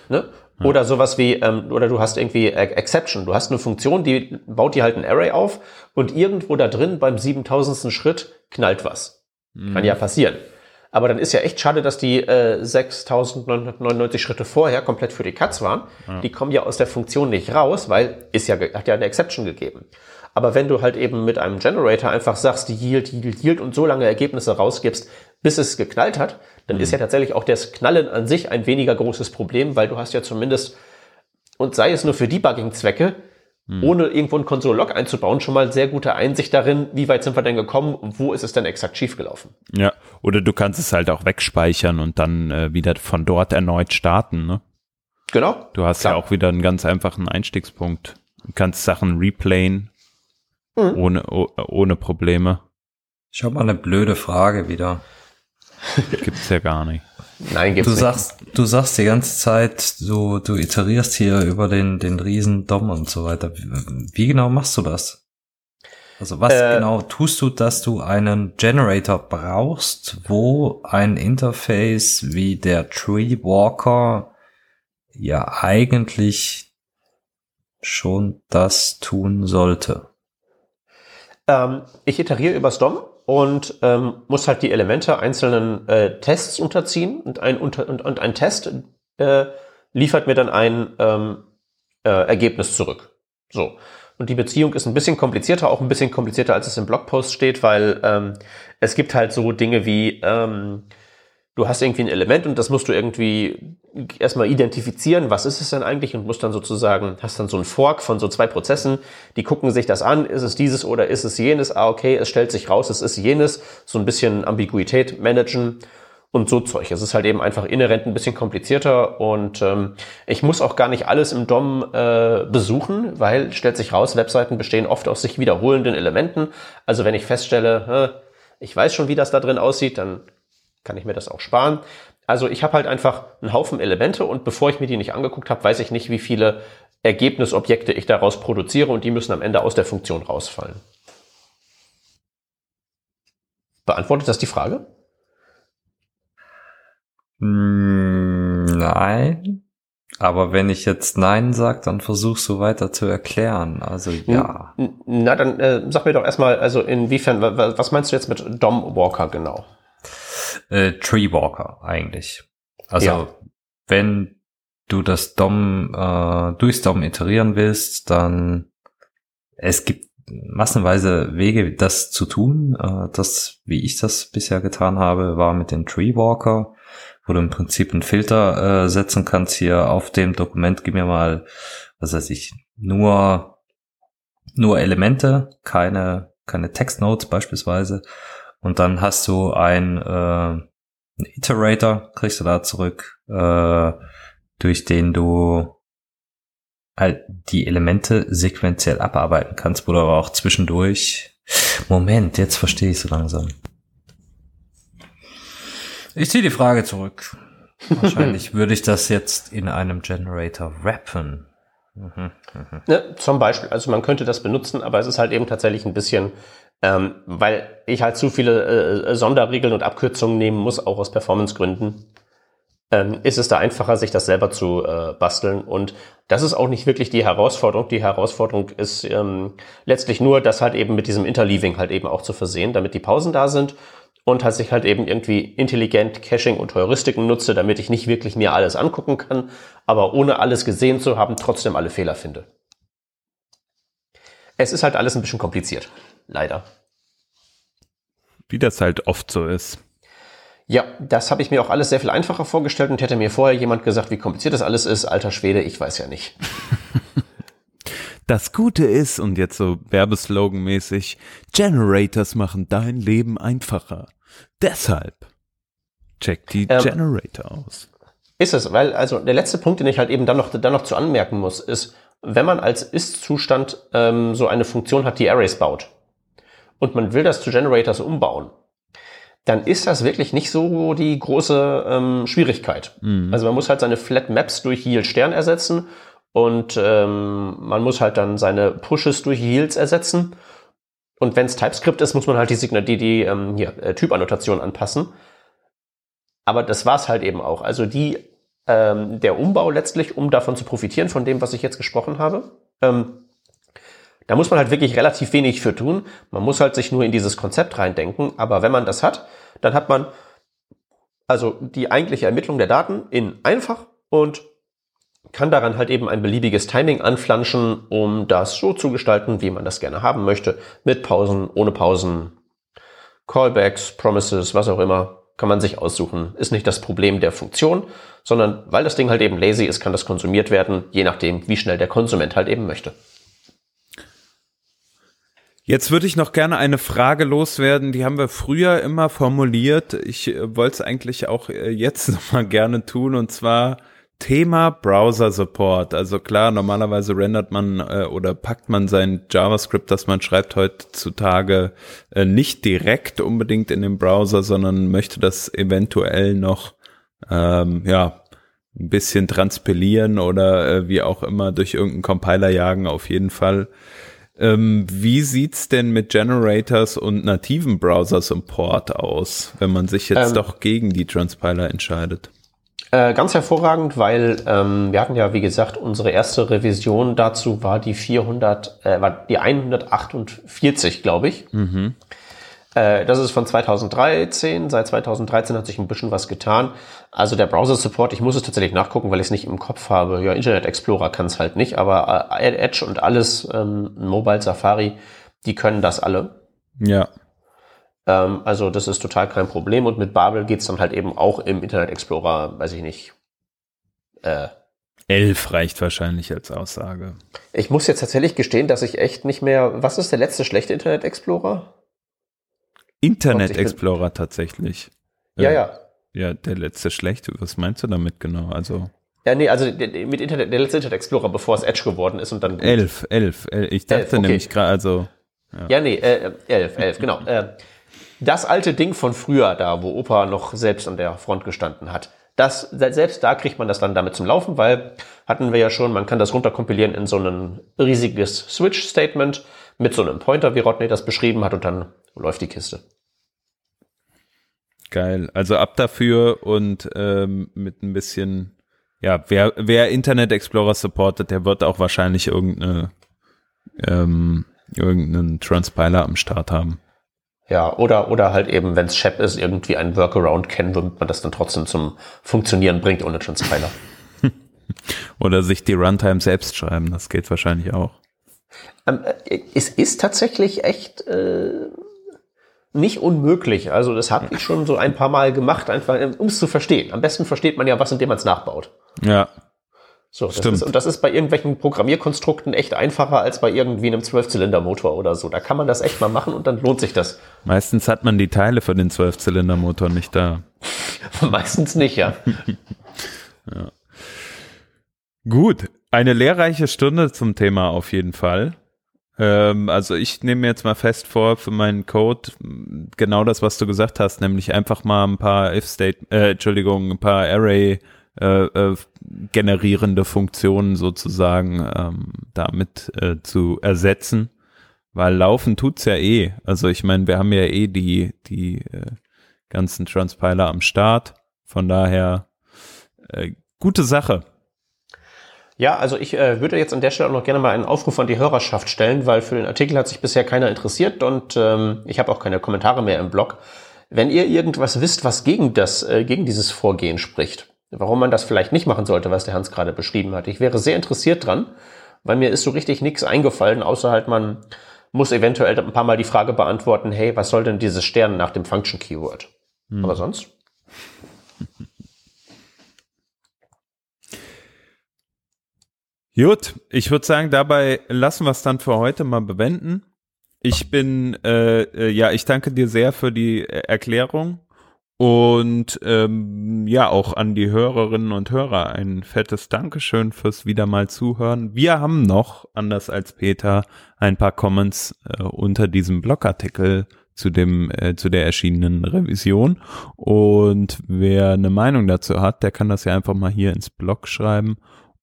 [SPEAKER 3] Ne? Oder sowas wie, ähm, oder du hast irgendwie Exception. Du hast eine Funktion, die baut dir halt ein Array auf und irgendwo da drin beim 7000. Schritt knallt was. Mhm. Kann ja passieren. Aber dann ist ja echt schade, dass die äh, 6999 Schritte vorher komplett für die Katz waren. Ja. Die kommen ja aus der Funktion nicht raus, weil ist ja, hat ja eine Exception gegeben. Aber wenn du halt eben mit einem Generator einfach sagst, die Yield, Yield, Yield und so lange Ergebnisse rausgibst, bis es geknallt hat, dann mhm. ist ja tatsächlich auch das Knallen an sich ein weniger großes Problem, weil du hast ja zumindest, und sei es nur für Debugging-Zwecke, mhm. ohne irgendwo ein Console-Log einzubauen, schon mal sehr gute Einsicht darin, wie weit sind wir denn gekommen und wo ist es denn exakt schiefgelaufen.
[SPEAKER 1] Ja, oder du kannst es halt auch wegspeichern und dann äh, wieder von dort erneut starten, ne?
[SPEAKER 3] Genau.
[SPEAKER 1] Du hast klar. ja auch wieder einen ganz einfachen Einstiegspunkt. Du kannst Sachen replayen mhm. ohne, ohne Probleme.
[SPEAKER 2] Ich habe mal eine blöde Frage wieder.
[SPEAKER 1] Gibt's ja gar nicht.
[SPEAKER 3] Nein,
[SPEAKER 2] gibt's du nicht. Sagst, du sagst die ganze Zeit, du, du iterierst hier über den, den riesen Dom und so weiter. Wie genau machst du das? Also was äh, genau tust du, dass du einen Generator brauchst, wo ein Interface wie der Tree Walker ja eigentlich schon das tun sollte?
[SPEAKER 3] Ähm, ich iteriere übers DOM und ähm, muss halt die Elemente einzelnen äh, Tests unterziehen und ein, unter, und, und ein Test äh, liefert mir dann ein ähm, äh, Ergebnis zurück. So. Und die Beziehung ist ein bisschen komplizierter, auch ein bisschen komplizierter, als es im Blogpost steht, weil ähm, es gibt halt so Dinge wie ähm, du hast irgendwie ein Element und das musst du irgendwie erstmal identifizieren, was ist es denn eigentlich und musst dann sozusagen, hast dann so ein Fork von so zwei Prozessen, die gucken sich das an, ist es dieses oder ist es jenes, ah okay, es stellt sich raus, es ist jenes, so ein bisschen Ambiguität managen und so Zeug. Es ist halt eben einfach inhärent ein bisschen komplizierter und ähm, ich muss auch gar nicht alles im DOM äh, besuchen, weil stellt sich raus, Webseiten bestehen oft aus sich wiederholenden Elementen. Also wenn ich feststelle, äh, ich weiß schon, wie das da drin aussieht, dann kann ich mir das auch sparen. Also ich habe halt einfach einen Haufen Elemente und bevor ich mir die nicht angeguckt habe, weiß ich nicht, wie viele Ergebnisobjekte ich daraus produziere und die müssen am Ende aus der Funktion rausfallen. Beantwortet das die Frage?
[SPEAKER 2] Hm, nein. Aber wenn ich jetzt Nein sage, dann versuchst du weiter zu erklären. Also ja.
[SPEAKER 3] Na, dann äh, sag mir doch erstmal, also inwiefern, was meinst du jetzt mit Dom Walker genau?
[SPEAKER 2] Äh, Treewalker eigentlich. Also ja. wenn du das DOM äh, durchs DOM iterieren willst, dann es gibt massenweise Wege, das zu tun. Äh, das, wie ich das bisher getan habe, war mit dem Treewalker, wo du im Prinzip einen Filter äh, setzen kannst hier auf dem Dokument. Gib mir mal, was weiß ich, nur nur Elemente, keine keine Textnotes beispielsweise und dann hast du ein, äh, ein Iterator, kriegst du da zurück, äh, durch den du halt die Elemente sequenziell abarbeiten kannst, wo du aber auch zwischendurch. Moment, jetzt verstehe ich so langsam. Ich ziehe die Frage zurück. Wahrscheinlich würde ich das jetzt in einem Generator rappen.
[SPEAKER 3] Mhm, mh. Ne, zum Beispiel, also man könnte das benutzen, aber es ist halt eben tatsächlich ein bisschen ähm, weil ich halt zu viele äh, Sonderregeln und Abkürzungen nehmen muss, auch aus Performancegründen. ähm, ist es da einfacher, sich das selber zu äh, basteln. Und das ist auch nicht wirklich die Herausforderung. Die Herausforderung ist ähm, letztlich nur, das halt eben mit diesem Interleaving halt eben auch zu versehen, damit die Pausen da sind und dass ich halt eben irgendwie intelligent Caching und Heuristiken nutze, damit ich nicht wirklich mir alles angucken kann, aber ohne alles gesehen zu haben, trotzdem alle Fehler finde. Es ist halt alles ein bisschen kompliziert. Leider.
[SPEAKER 1] Wie das halt oft so ist.
[SPEAKER 3] Ja, das habe ich mir auch alles sehr viel einfacher vorgestellt und hätte mir vorher jemand gesagt, wie kompliziert das alles ist. Alter Schwede, ich weiß ja nicht.
[SPEAKER 1] Das Gute ist, und jetzt so Werbeslogan-mäßig, Generators machen dein Leben einfacher. Deshalb check die ähm, Generator aus.
[SPEAKER 3] Ist es, weil, also der letzte Punkt, den ich halt eben dann noch, dann noch zu anmerken muss, ist, wenn man als Ist-Zustand ähm, so eine Funktion hat, die Arrays baut und man will das zu Generators umbauen, dann ist das wirklich nicht so die große ähm, Schwierigkeit. Mhm. Also man muss halt seine Flat Maps durch Yield Stern ersetzen und ähm, man muss halt dann seine Pushes durch Yields ersetzen. Und wenn es TypeScript ist, muss man halt die, Signal die, die ähm, hier, äh, Typannotation anpassen. Aber das war's halt eben auch. Also die, ähm, der Umbau letztlich, um davon zu profitieren, von dem, was ich jetzt gesprochen habe, ähm, da muss man halt wirklich relativ wenig für tun. Man muss halt sich nur in dieses Konzept reindenken. Aber wenn man das hat, dann hat man also die eigentliche Ermittlung der Daten in einfach und kann daran halt eben ein beliebiges Timing anflanschen, um das so zu gestalten, wie man das gerne haben möchte. Mit Pausen, ohne Pausen, Callbacks, Promises, was auch immer, kann man sich aussuchen. Ist nicht das Problem der Funktion, sondern weil das Ding halt eben lazy ist, kann das konsumiert werden, je nachdem, wie schnell der Konsument halt eben möchte.
[SPEAKER 1] Jetzt würde ich noch gerne eine Frage loswerden, die haben wir früher immer formuliert. Ich äh, wollte es eigentlich auch äh, jetzt nochmal gerne tun und zwar Thema Browser Support. Also klar, normalerweise rendert man äh, oder packt man sein JavaScript, das man schreibt heutzutage nicht direkt unbedingt in den Browser, sondern möchte das eventuell noch ähm, ja ein bisschen transpilieren oder äh, wie auch immer durch irgendeinen Compiler jagen auf jeden Fall. Ähm, wie sieht's denn mit Generators und nativen Browser Support aus, wenn man sich jetzt ähm, doch gegen die Transpiler entscheidet?
[SPEAKER 3] Äh, ganz hervorragend, weil ähm, wir hatten ja, wie gesagt, unsere erste Revision dazu war die 400, äh, war die 148, glaube ich. Mhm. Äh, das ist von 2013. Seit 2013 hat sich ein bisschen was getan. Also der Browser-Support, ich muss es tatsächlich nachgucken, weil ich es nicht im Kopf habe. Ja, Internet Explorer kann es halt nicht, aber äh, Edge und alles, ähm, Mobile Safari, die können das alle.
[SPEAKER 1] Ja.
[SPEAKER 3] Ähm, also das ist total kein Problem. Und mit Babel geht's dann halt eben auch im Internet Explorer, weiß ich nicht.
[SPEAKER 1] Äh, 11 reicht wahrscheinlich als Aussage.
[SPEAKER 3] Ich muss jetzt tatsächlich gestehen, dass ich echt nicht mehr. Was ist der letzte schlechte Internet Explorer?
[SPEAKER 1] Internet Explorer tatsächlich.
[SPEAKER 3] Ja, äh, ja.
[SPEAKER 1] Ja, der letzte schlechte. Was meinst du damit genau? Also.
[SPEAKER 3] Ja, nee, also mit Internet, der letzte Internet Explorer, bevor es Edge geworden ist und dann.
[SPEAKER 1] Gut. Elf, elf. Ich dachte elf, okay. nämlich gerade, also.
[SPEAKER 3] Ja. ja, nee, äh, elf, elf, genau. Äh, das alte Ding von früher, da wo Opa noch selbst an der Front gestanden hat. Das, selbst da kriegt man das dann damit zum Laufen, weil hatten wir ja schon, man kann das runterkompilieren in so ein riesiges Switch-Statement mit so einem Pointer, wie Rodney das beschrieben hat, und dann läuft die Kiste.
[SPEAKER 1] Geil. Also ab dafür und ähm, mit ein bisschen, ja, wer, wer Internet Explorer supportet, der wird auch wahrscheinlich irgendeine, ähm, irgendeinen Transpiler am Start haben.
[SPEAKER 3] Ja, oder, oder halt eben, wenn es Shep ist, irgendwie einen Workaround kennen, womit man das dann trotzdem zum Funktionieren bringt ohne Transpiler.
[SPEAKER 1] oder sich die Runtime selbst schreiben, das geht wahrscheinlich auch.
[SPEAKER 3] Ähm, äh, es ist tatsächlich echt äh, nicht unmöglich. Also das habe ich schon so ein paar Mal gemacht, einfach um es zu verstehen. Am besten versteht man ja was, indem man es nachbaut.
[SPEAKER 1] Ja.
[SPEAKER 3] So, das Stimmt. Ist, und das ist bei irgendwelchen Programmierkonstrukten echt einfacher als bei irgendwie einem Zwölfzylindermotor oder so. Da kann man das echt mal machen und dann lohnt sich das.
[SPEAKER 1] Meistens hat man die Teile für den Zwölfzylindermotor nicht da.
[SPEAKER 3] Meistens nicht, ja.
[SPEAKER 1] ja. Gut, eine lehrreiche Stunde zum Thema auf jeden Fall. Ähm, also ich nehme jetzt mal fest vor für meinen Code genau das, was du gesagt hast, nämlich einfach mal ein paar if-state, äh, Entschuldigung, ein paar Array äh, äh, generierende Funktionen sozusagen ähm, damit äh, zu ersetzen, weil laufen tut's ja eh. Also ich meine, wir haben ja eh die die äh, ganzen Transpiler am Start, von daher äh, gute Sache.
[SPEAKER 3] Ja, also ich äh, würde jetzt an der Stelle auch noch gerne mal einen Aufruf an die Hörerschaft stellen, weil für den Artikel hat sich bisher keiner interessiert und ähm, ich habe auch keine Kommentare mehr im Blog. Wenn ihr irgendwas wisst, was gegen das, äh, gegen dieses Vorgehen spricht, warum man das vielleicht nicht machen sollte, was der Hans gerade beschrieben hat, ich wäre sehr interessiert dran, weil mir ist so richtig nichts eingefallen, außer halt man muss eventuell ein paar Mal die Frage beantworten, hey, was soll denn dieses Stern nach dem Function Keyword? Hm. Aber sonst?
[SPEAKER 1] Gut, ich würde sagen, dabei lassen wir es dann für heute mal bewenden. Ich bin, äh, äh, ja, ich danke dir sehr für die Erklärung und ähm, ja, auch an die Hörerinnen und Hörer ein fettes Dankeschön fürs wieder mal zuhören. Wir haben noch, anders als Peter, ein paar Comments äh, unter diesem Blogartikel zu dem äh, zu der erschienenen Revision und wer eine Meinung dazu hat, der kann das ja einfach mal hier ins Blog schreiben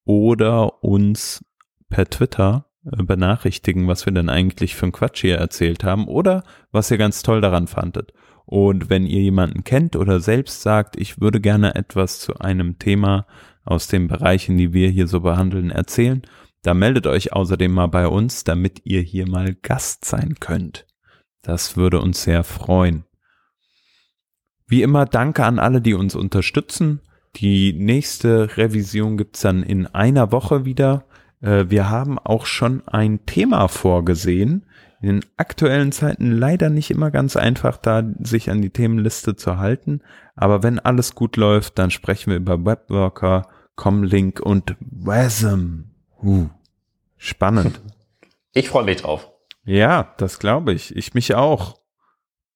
[SPEAKER 1] oder uns per Twitter äh, benachrichtigen, was wir denn eigentlich für ein Quatsch hier erzählt haben oder was ihr ganz toll daran fandet. Und wenn ihr jemanden kennt oder selbst sagt, ich würde gerne etwas zu einem Thema aus den Bereichen, die wir hier so behandeln, erzählen, da meldet euch außerdem mal bei uns, damit ihr hier mal Gast sein könnt. Das würde uns sehr freuen. Wie immer danke an alle, die uns unterstützen. Die nächste Revision gibt's dann in einer Woche wieder. Äh, wir haben auch schon ein Thema vorgesehen. In den aktuellen Zeiten leider nicht immer ganz einfach, da sich an die Themenliste zu halten. Aber wenn alles gut läuft, dann sprechen wir über Webworker, Comlink und WASM. Uh, spannend.
[SPEAKER 3] Ich freue mich drauf.
[SPEAKER 1] Ja, das glaube ich. Ich mich auch.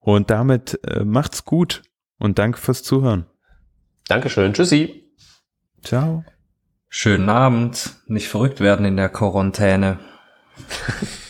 [SPEAKER 1] Und damit äh, macht's gut und danke fürs Zuhören.
[SPEAKER 3] Dankeschön. Tschüssi.
[SPEAKER 2] Ciao. Schönen Abend. Nicht verrückt werden in der Quarantäne.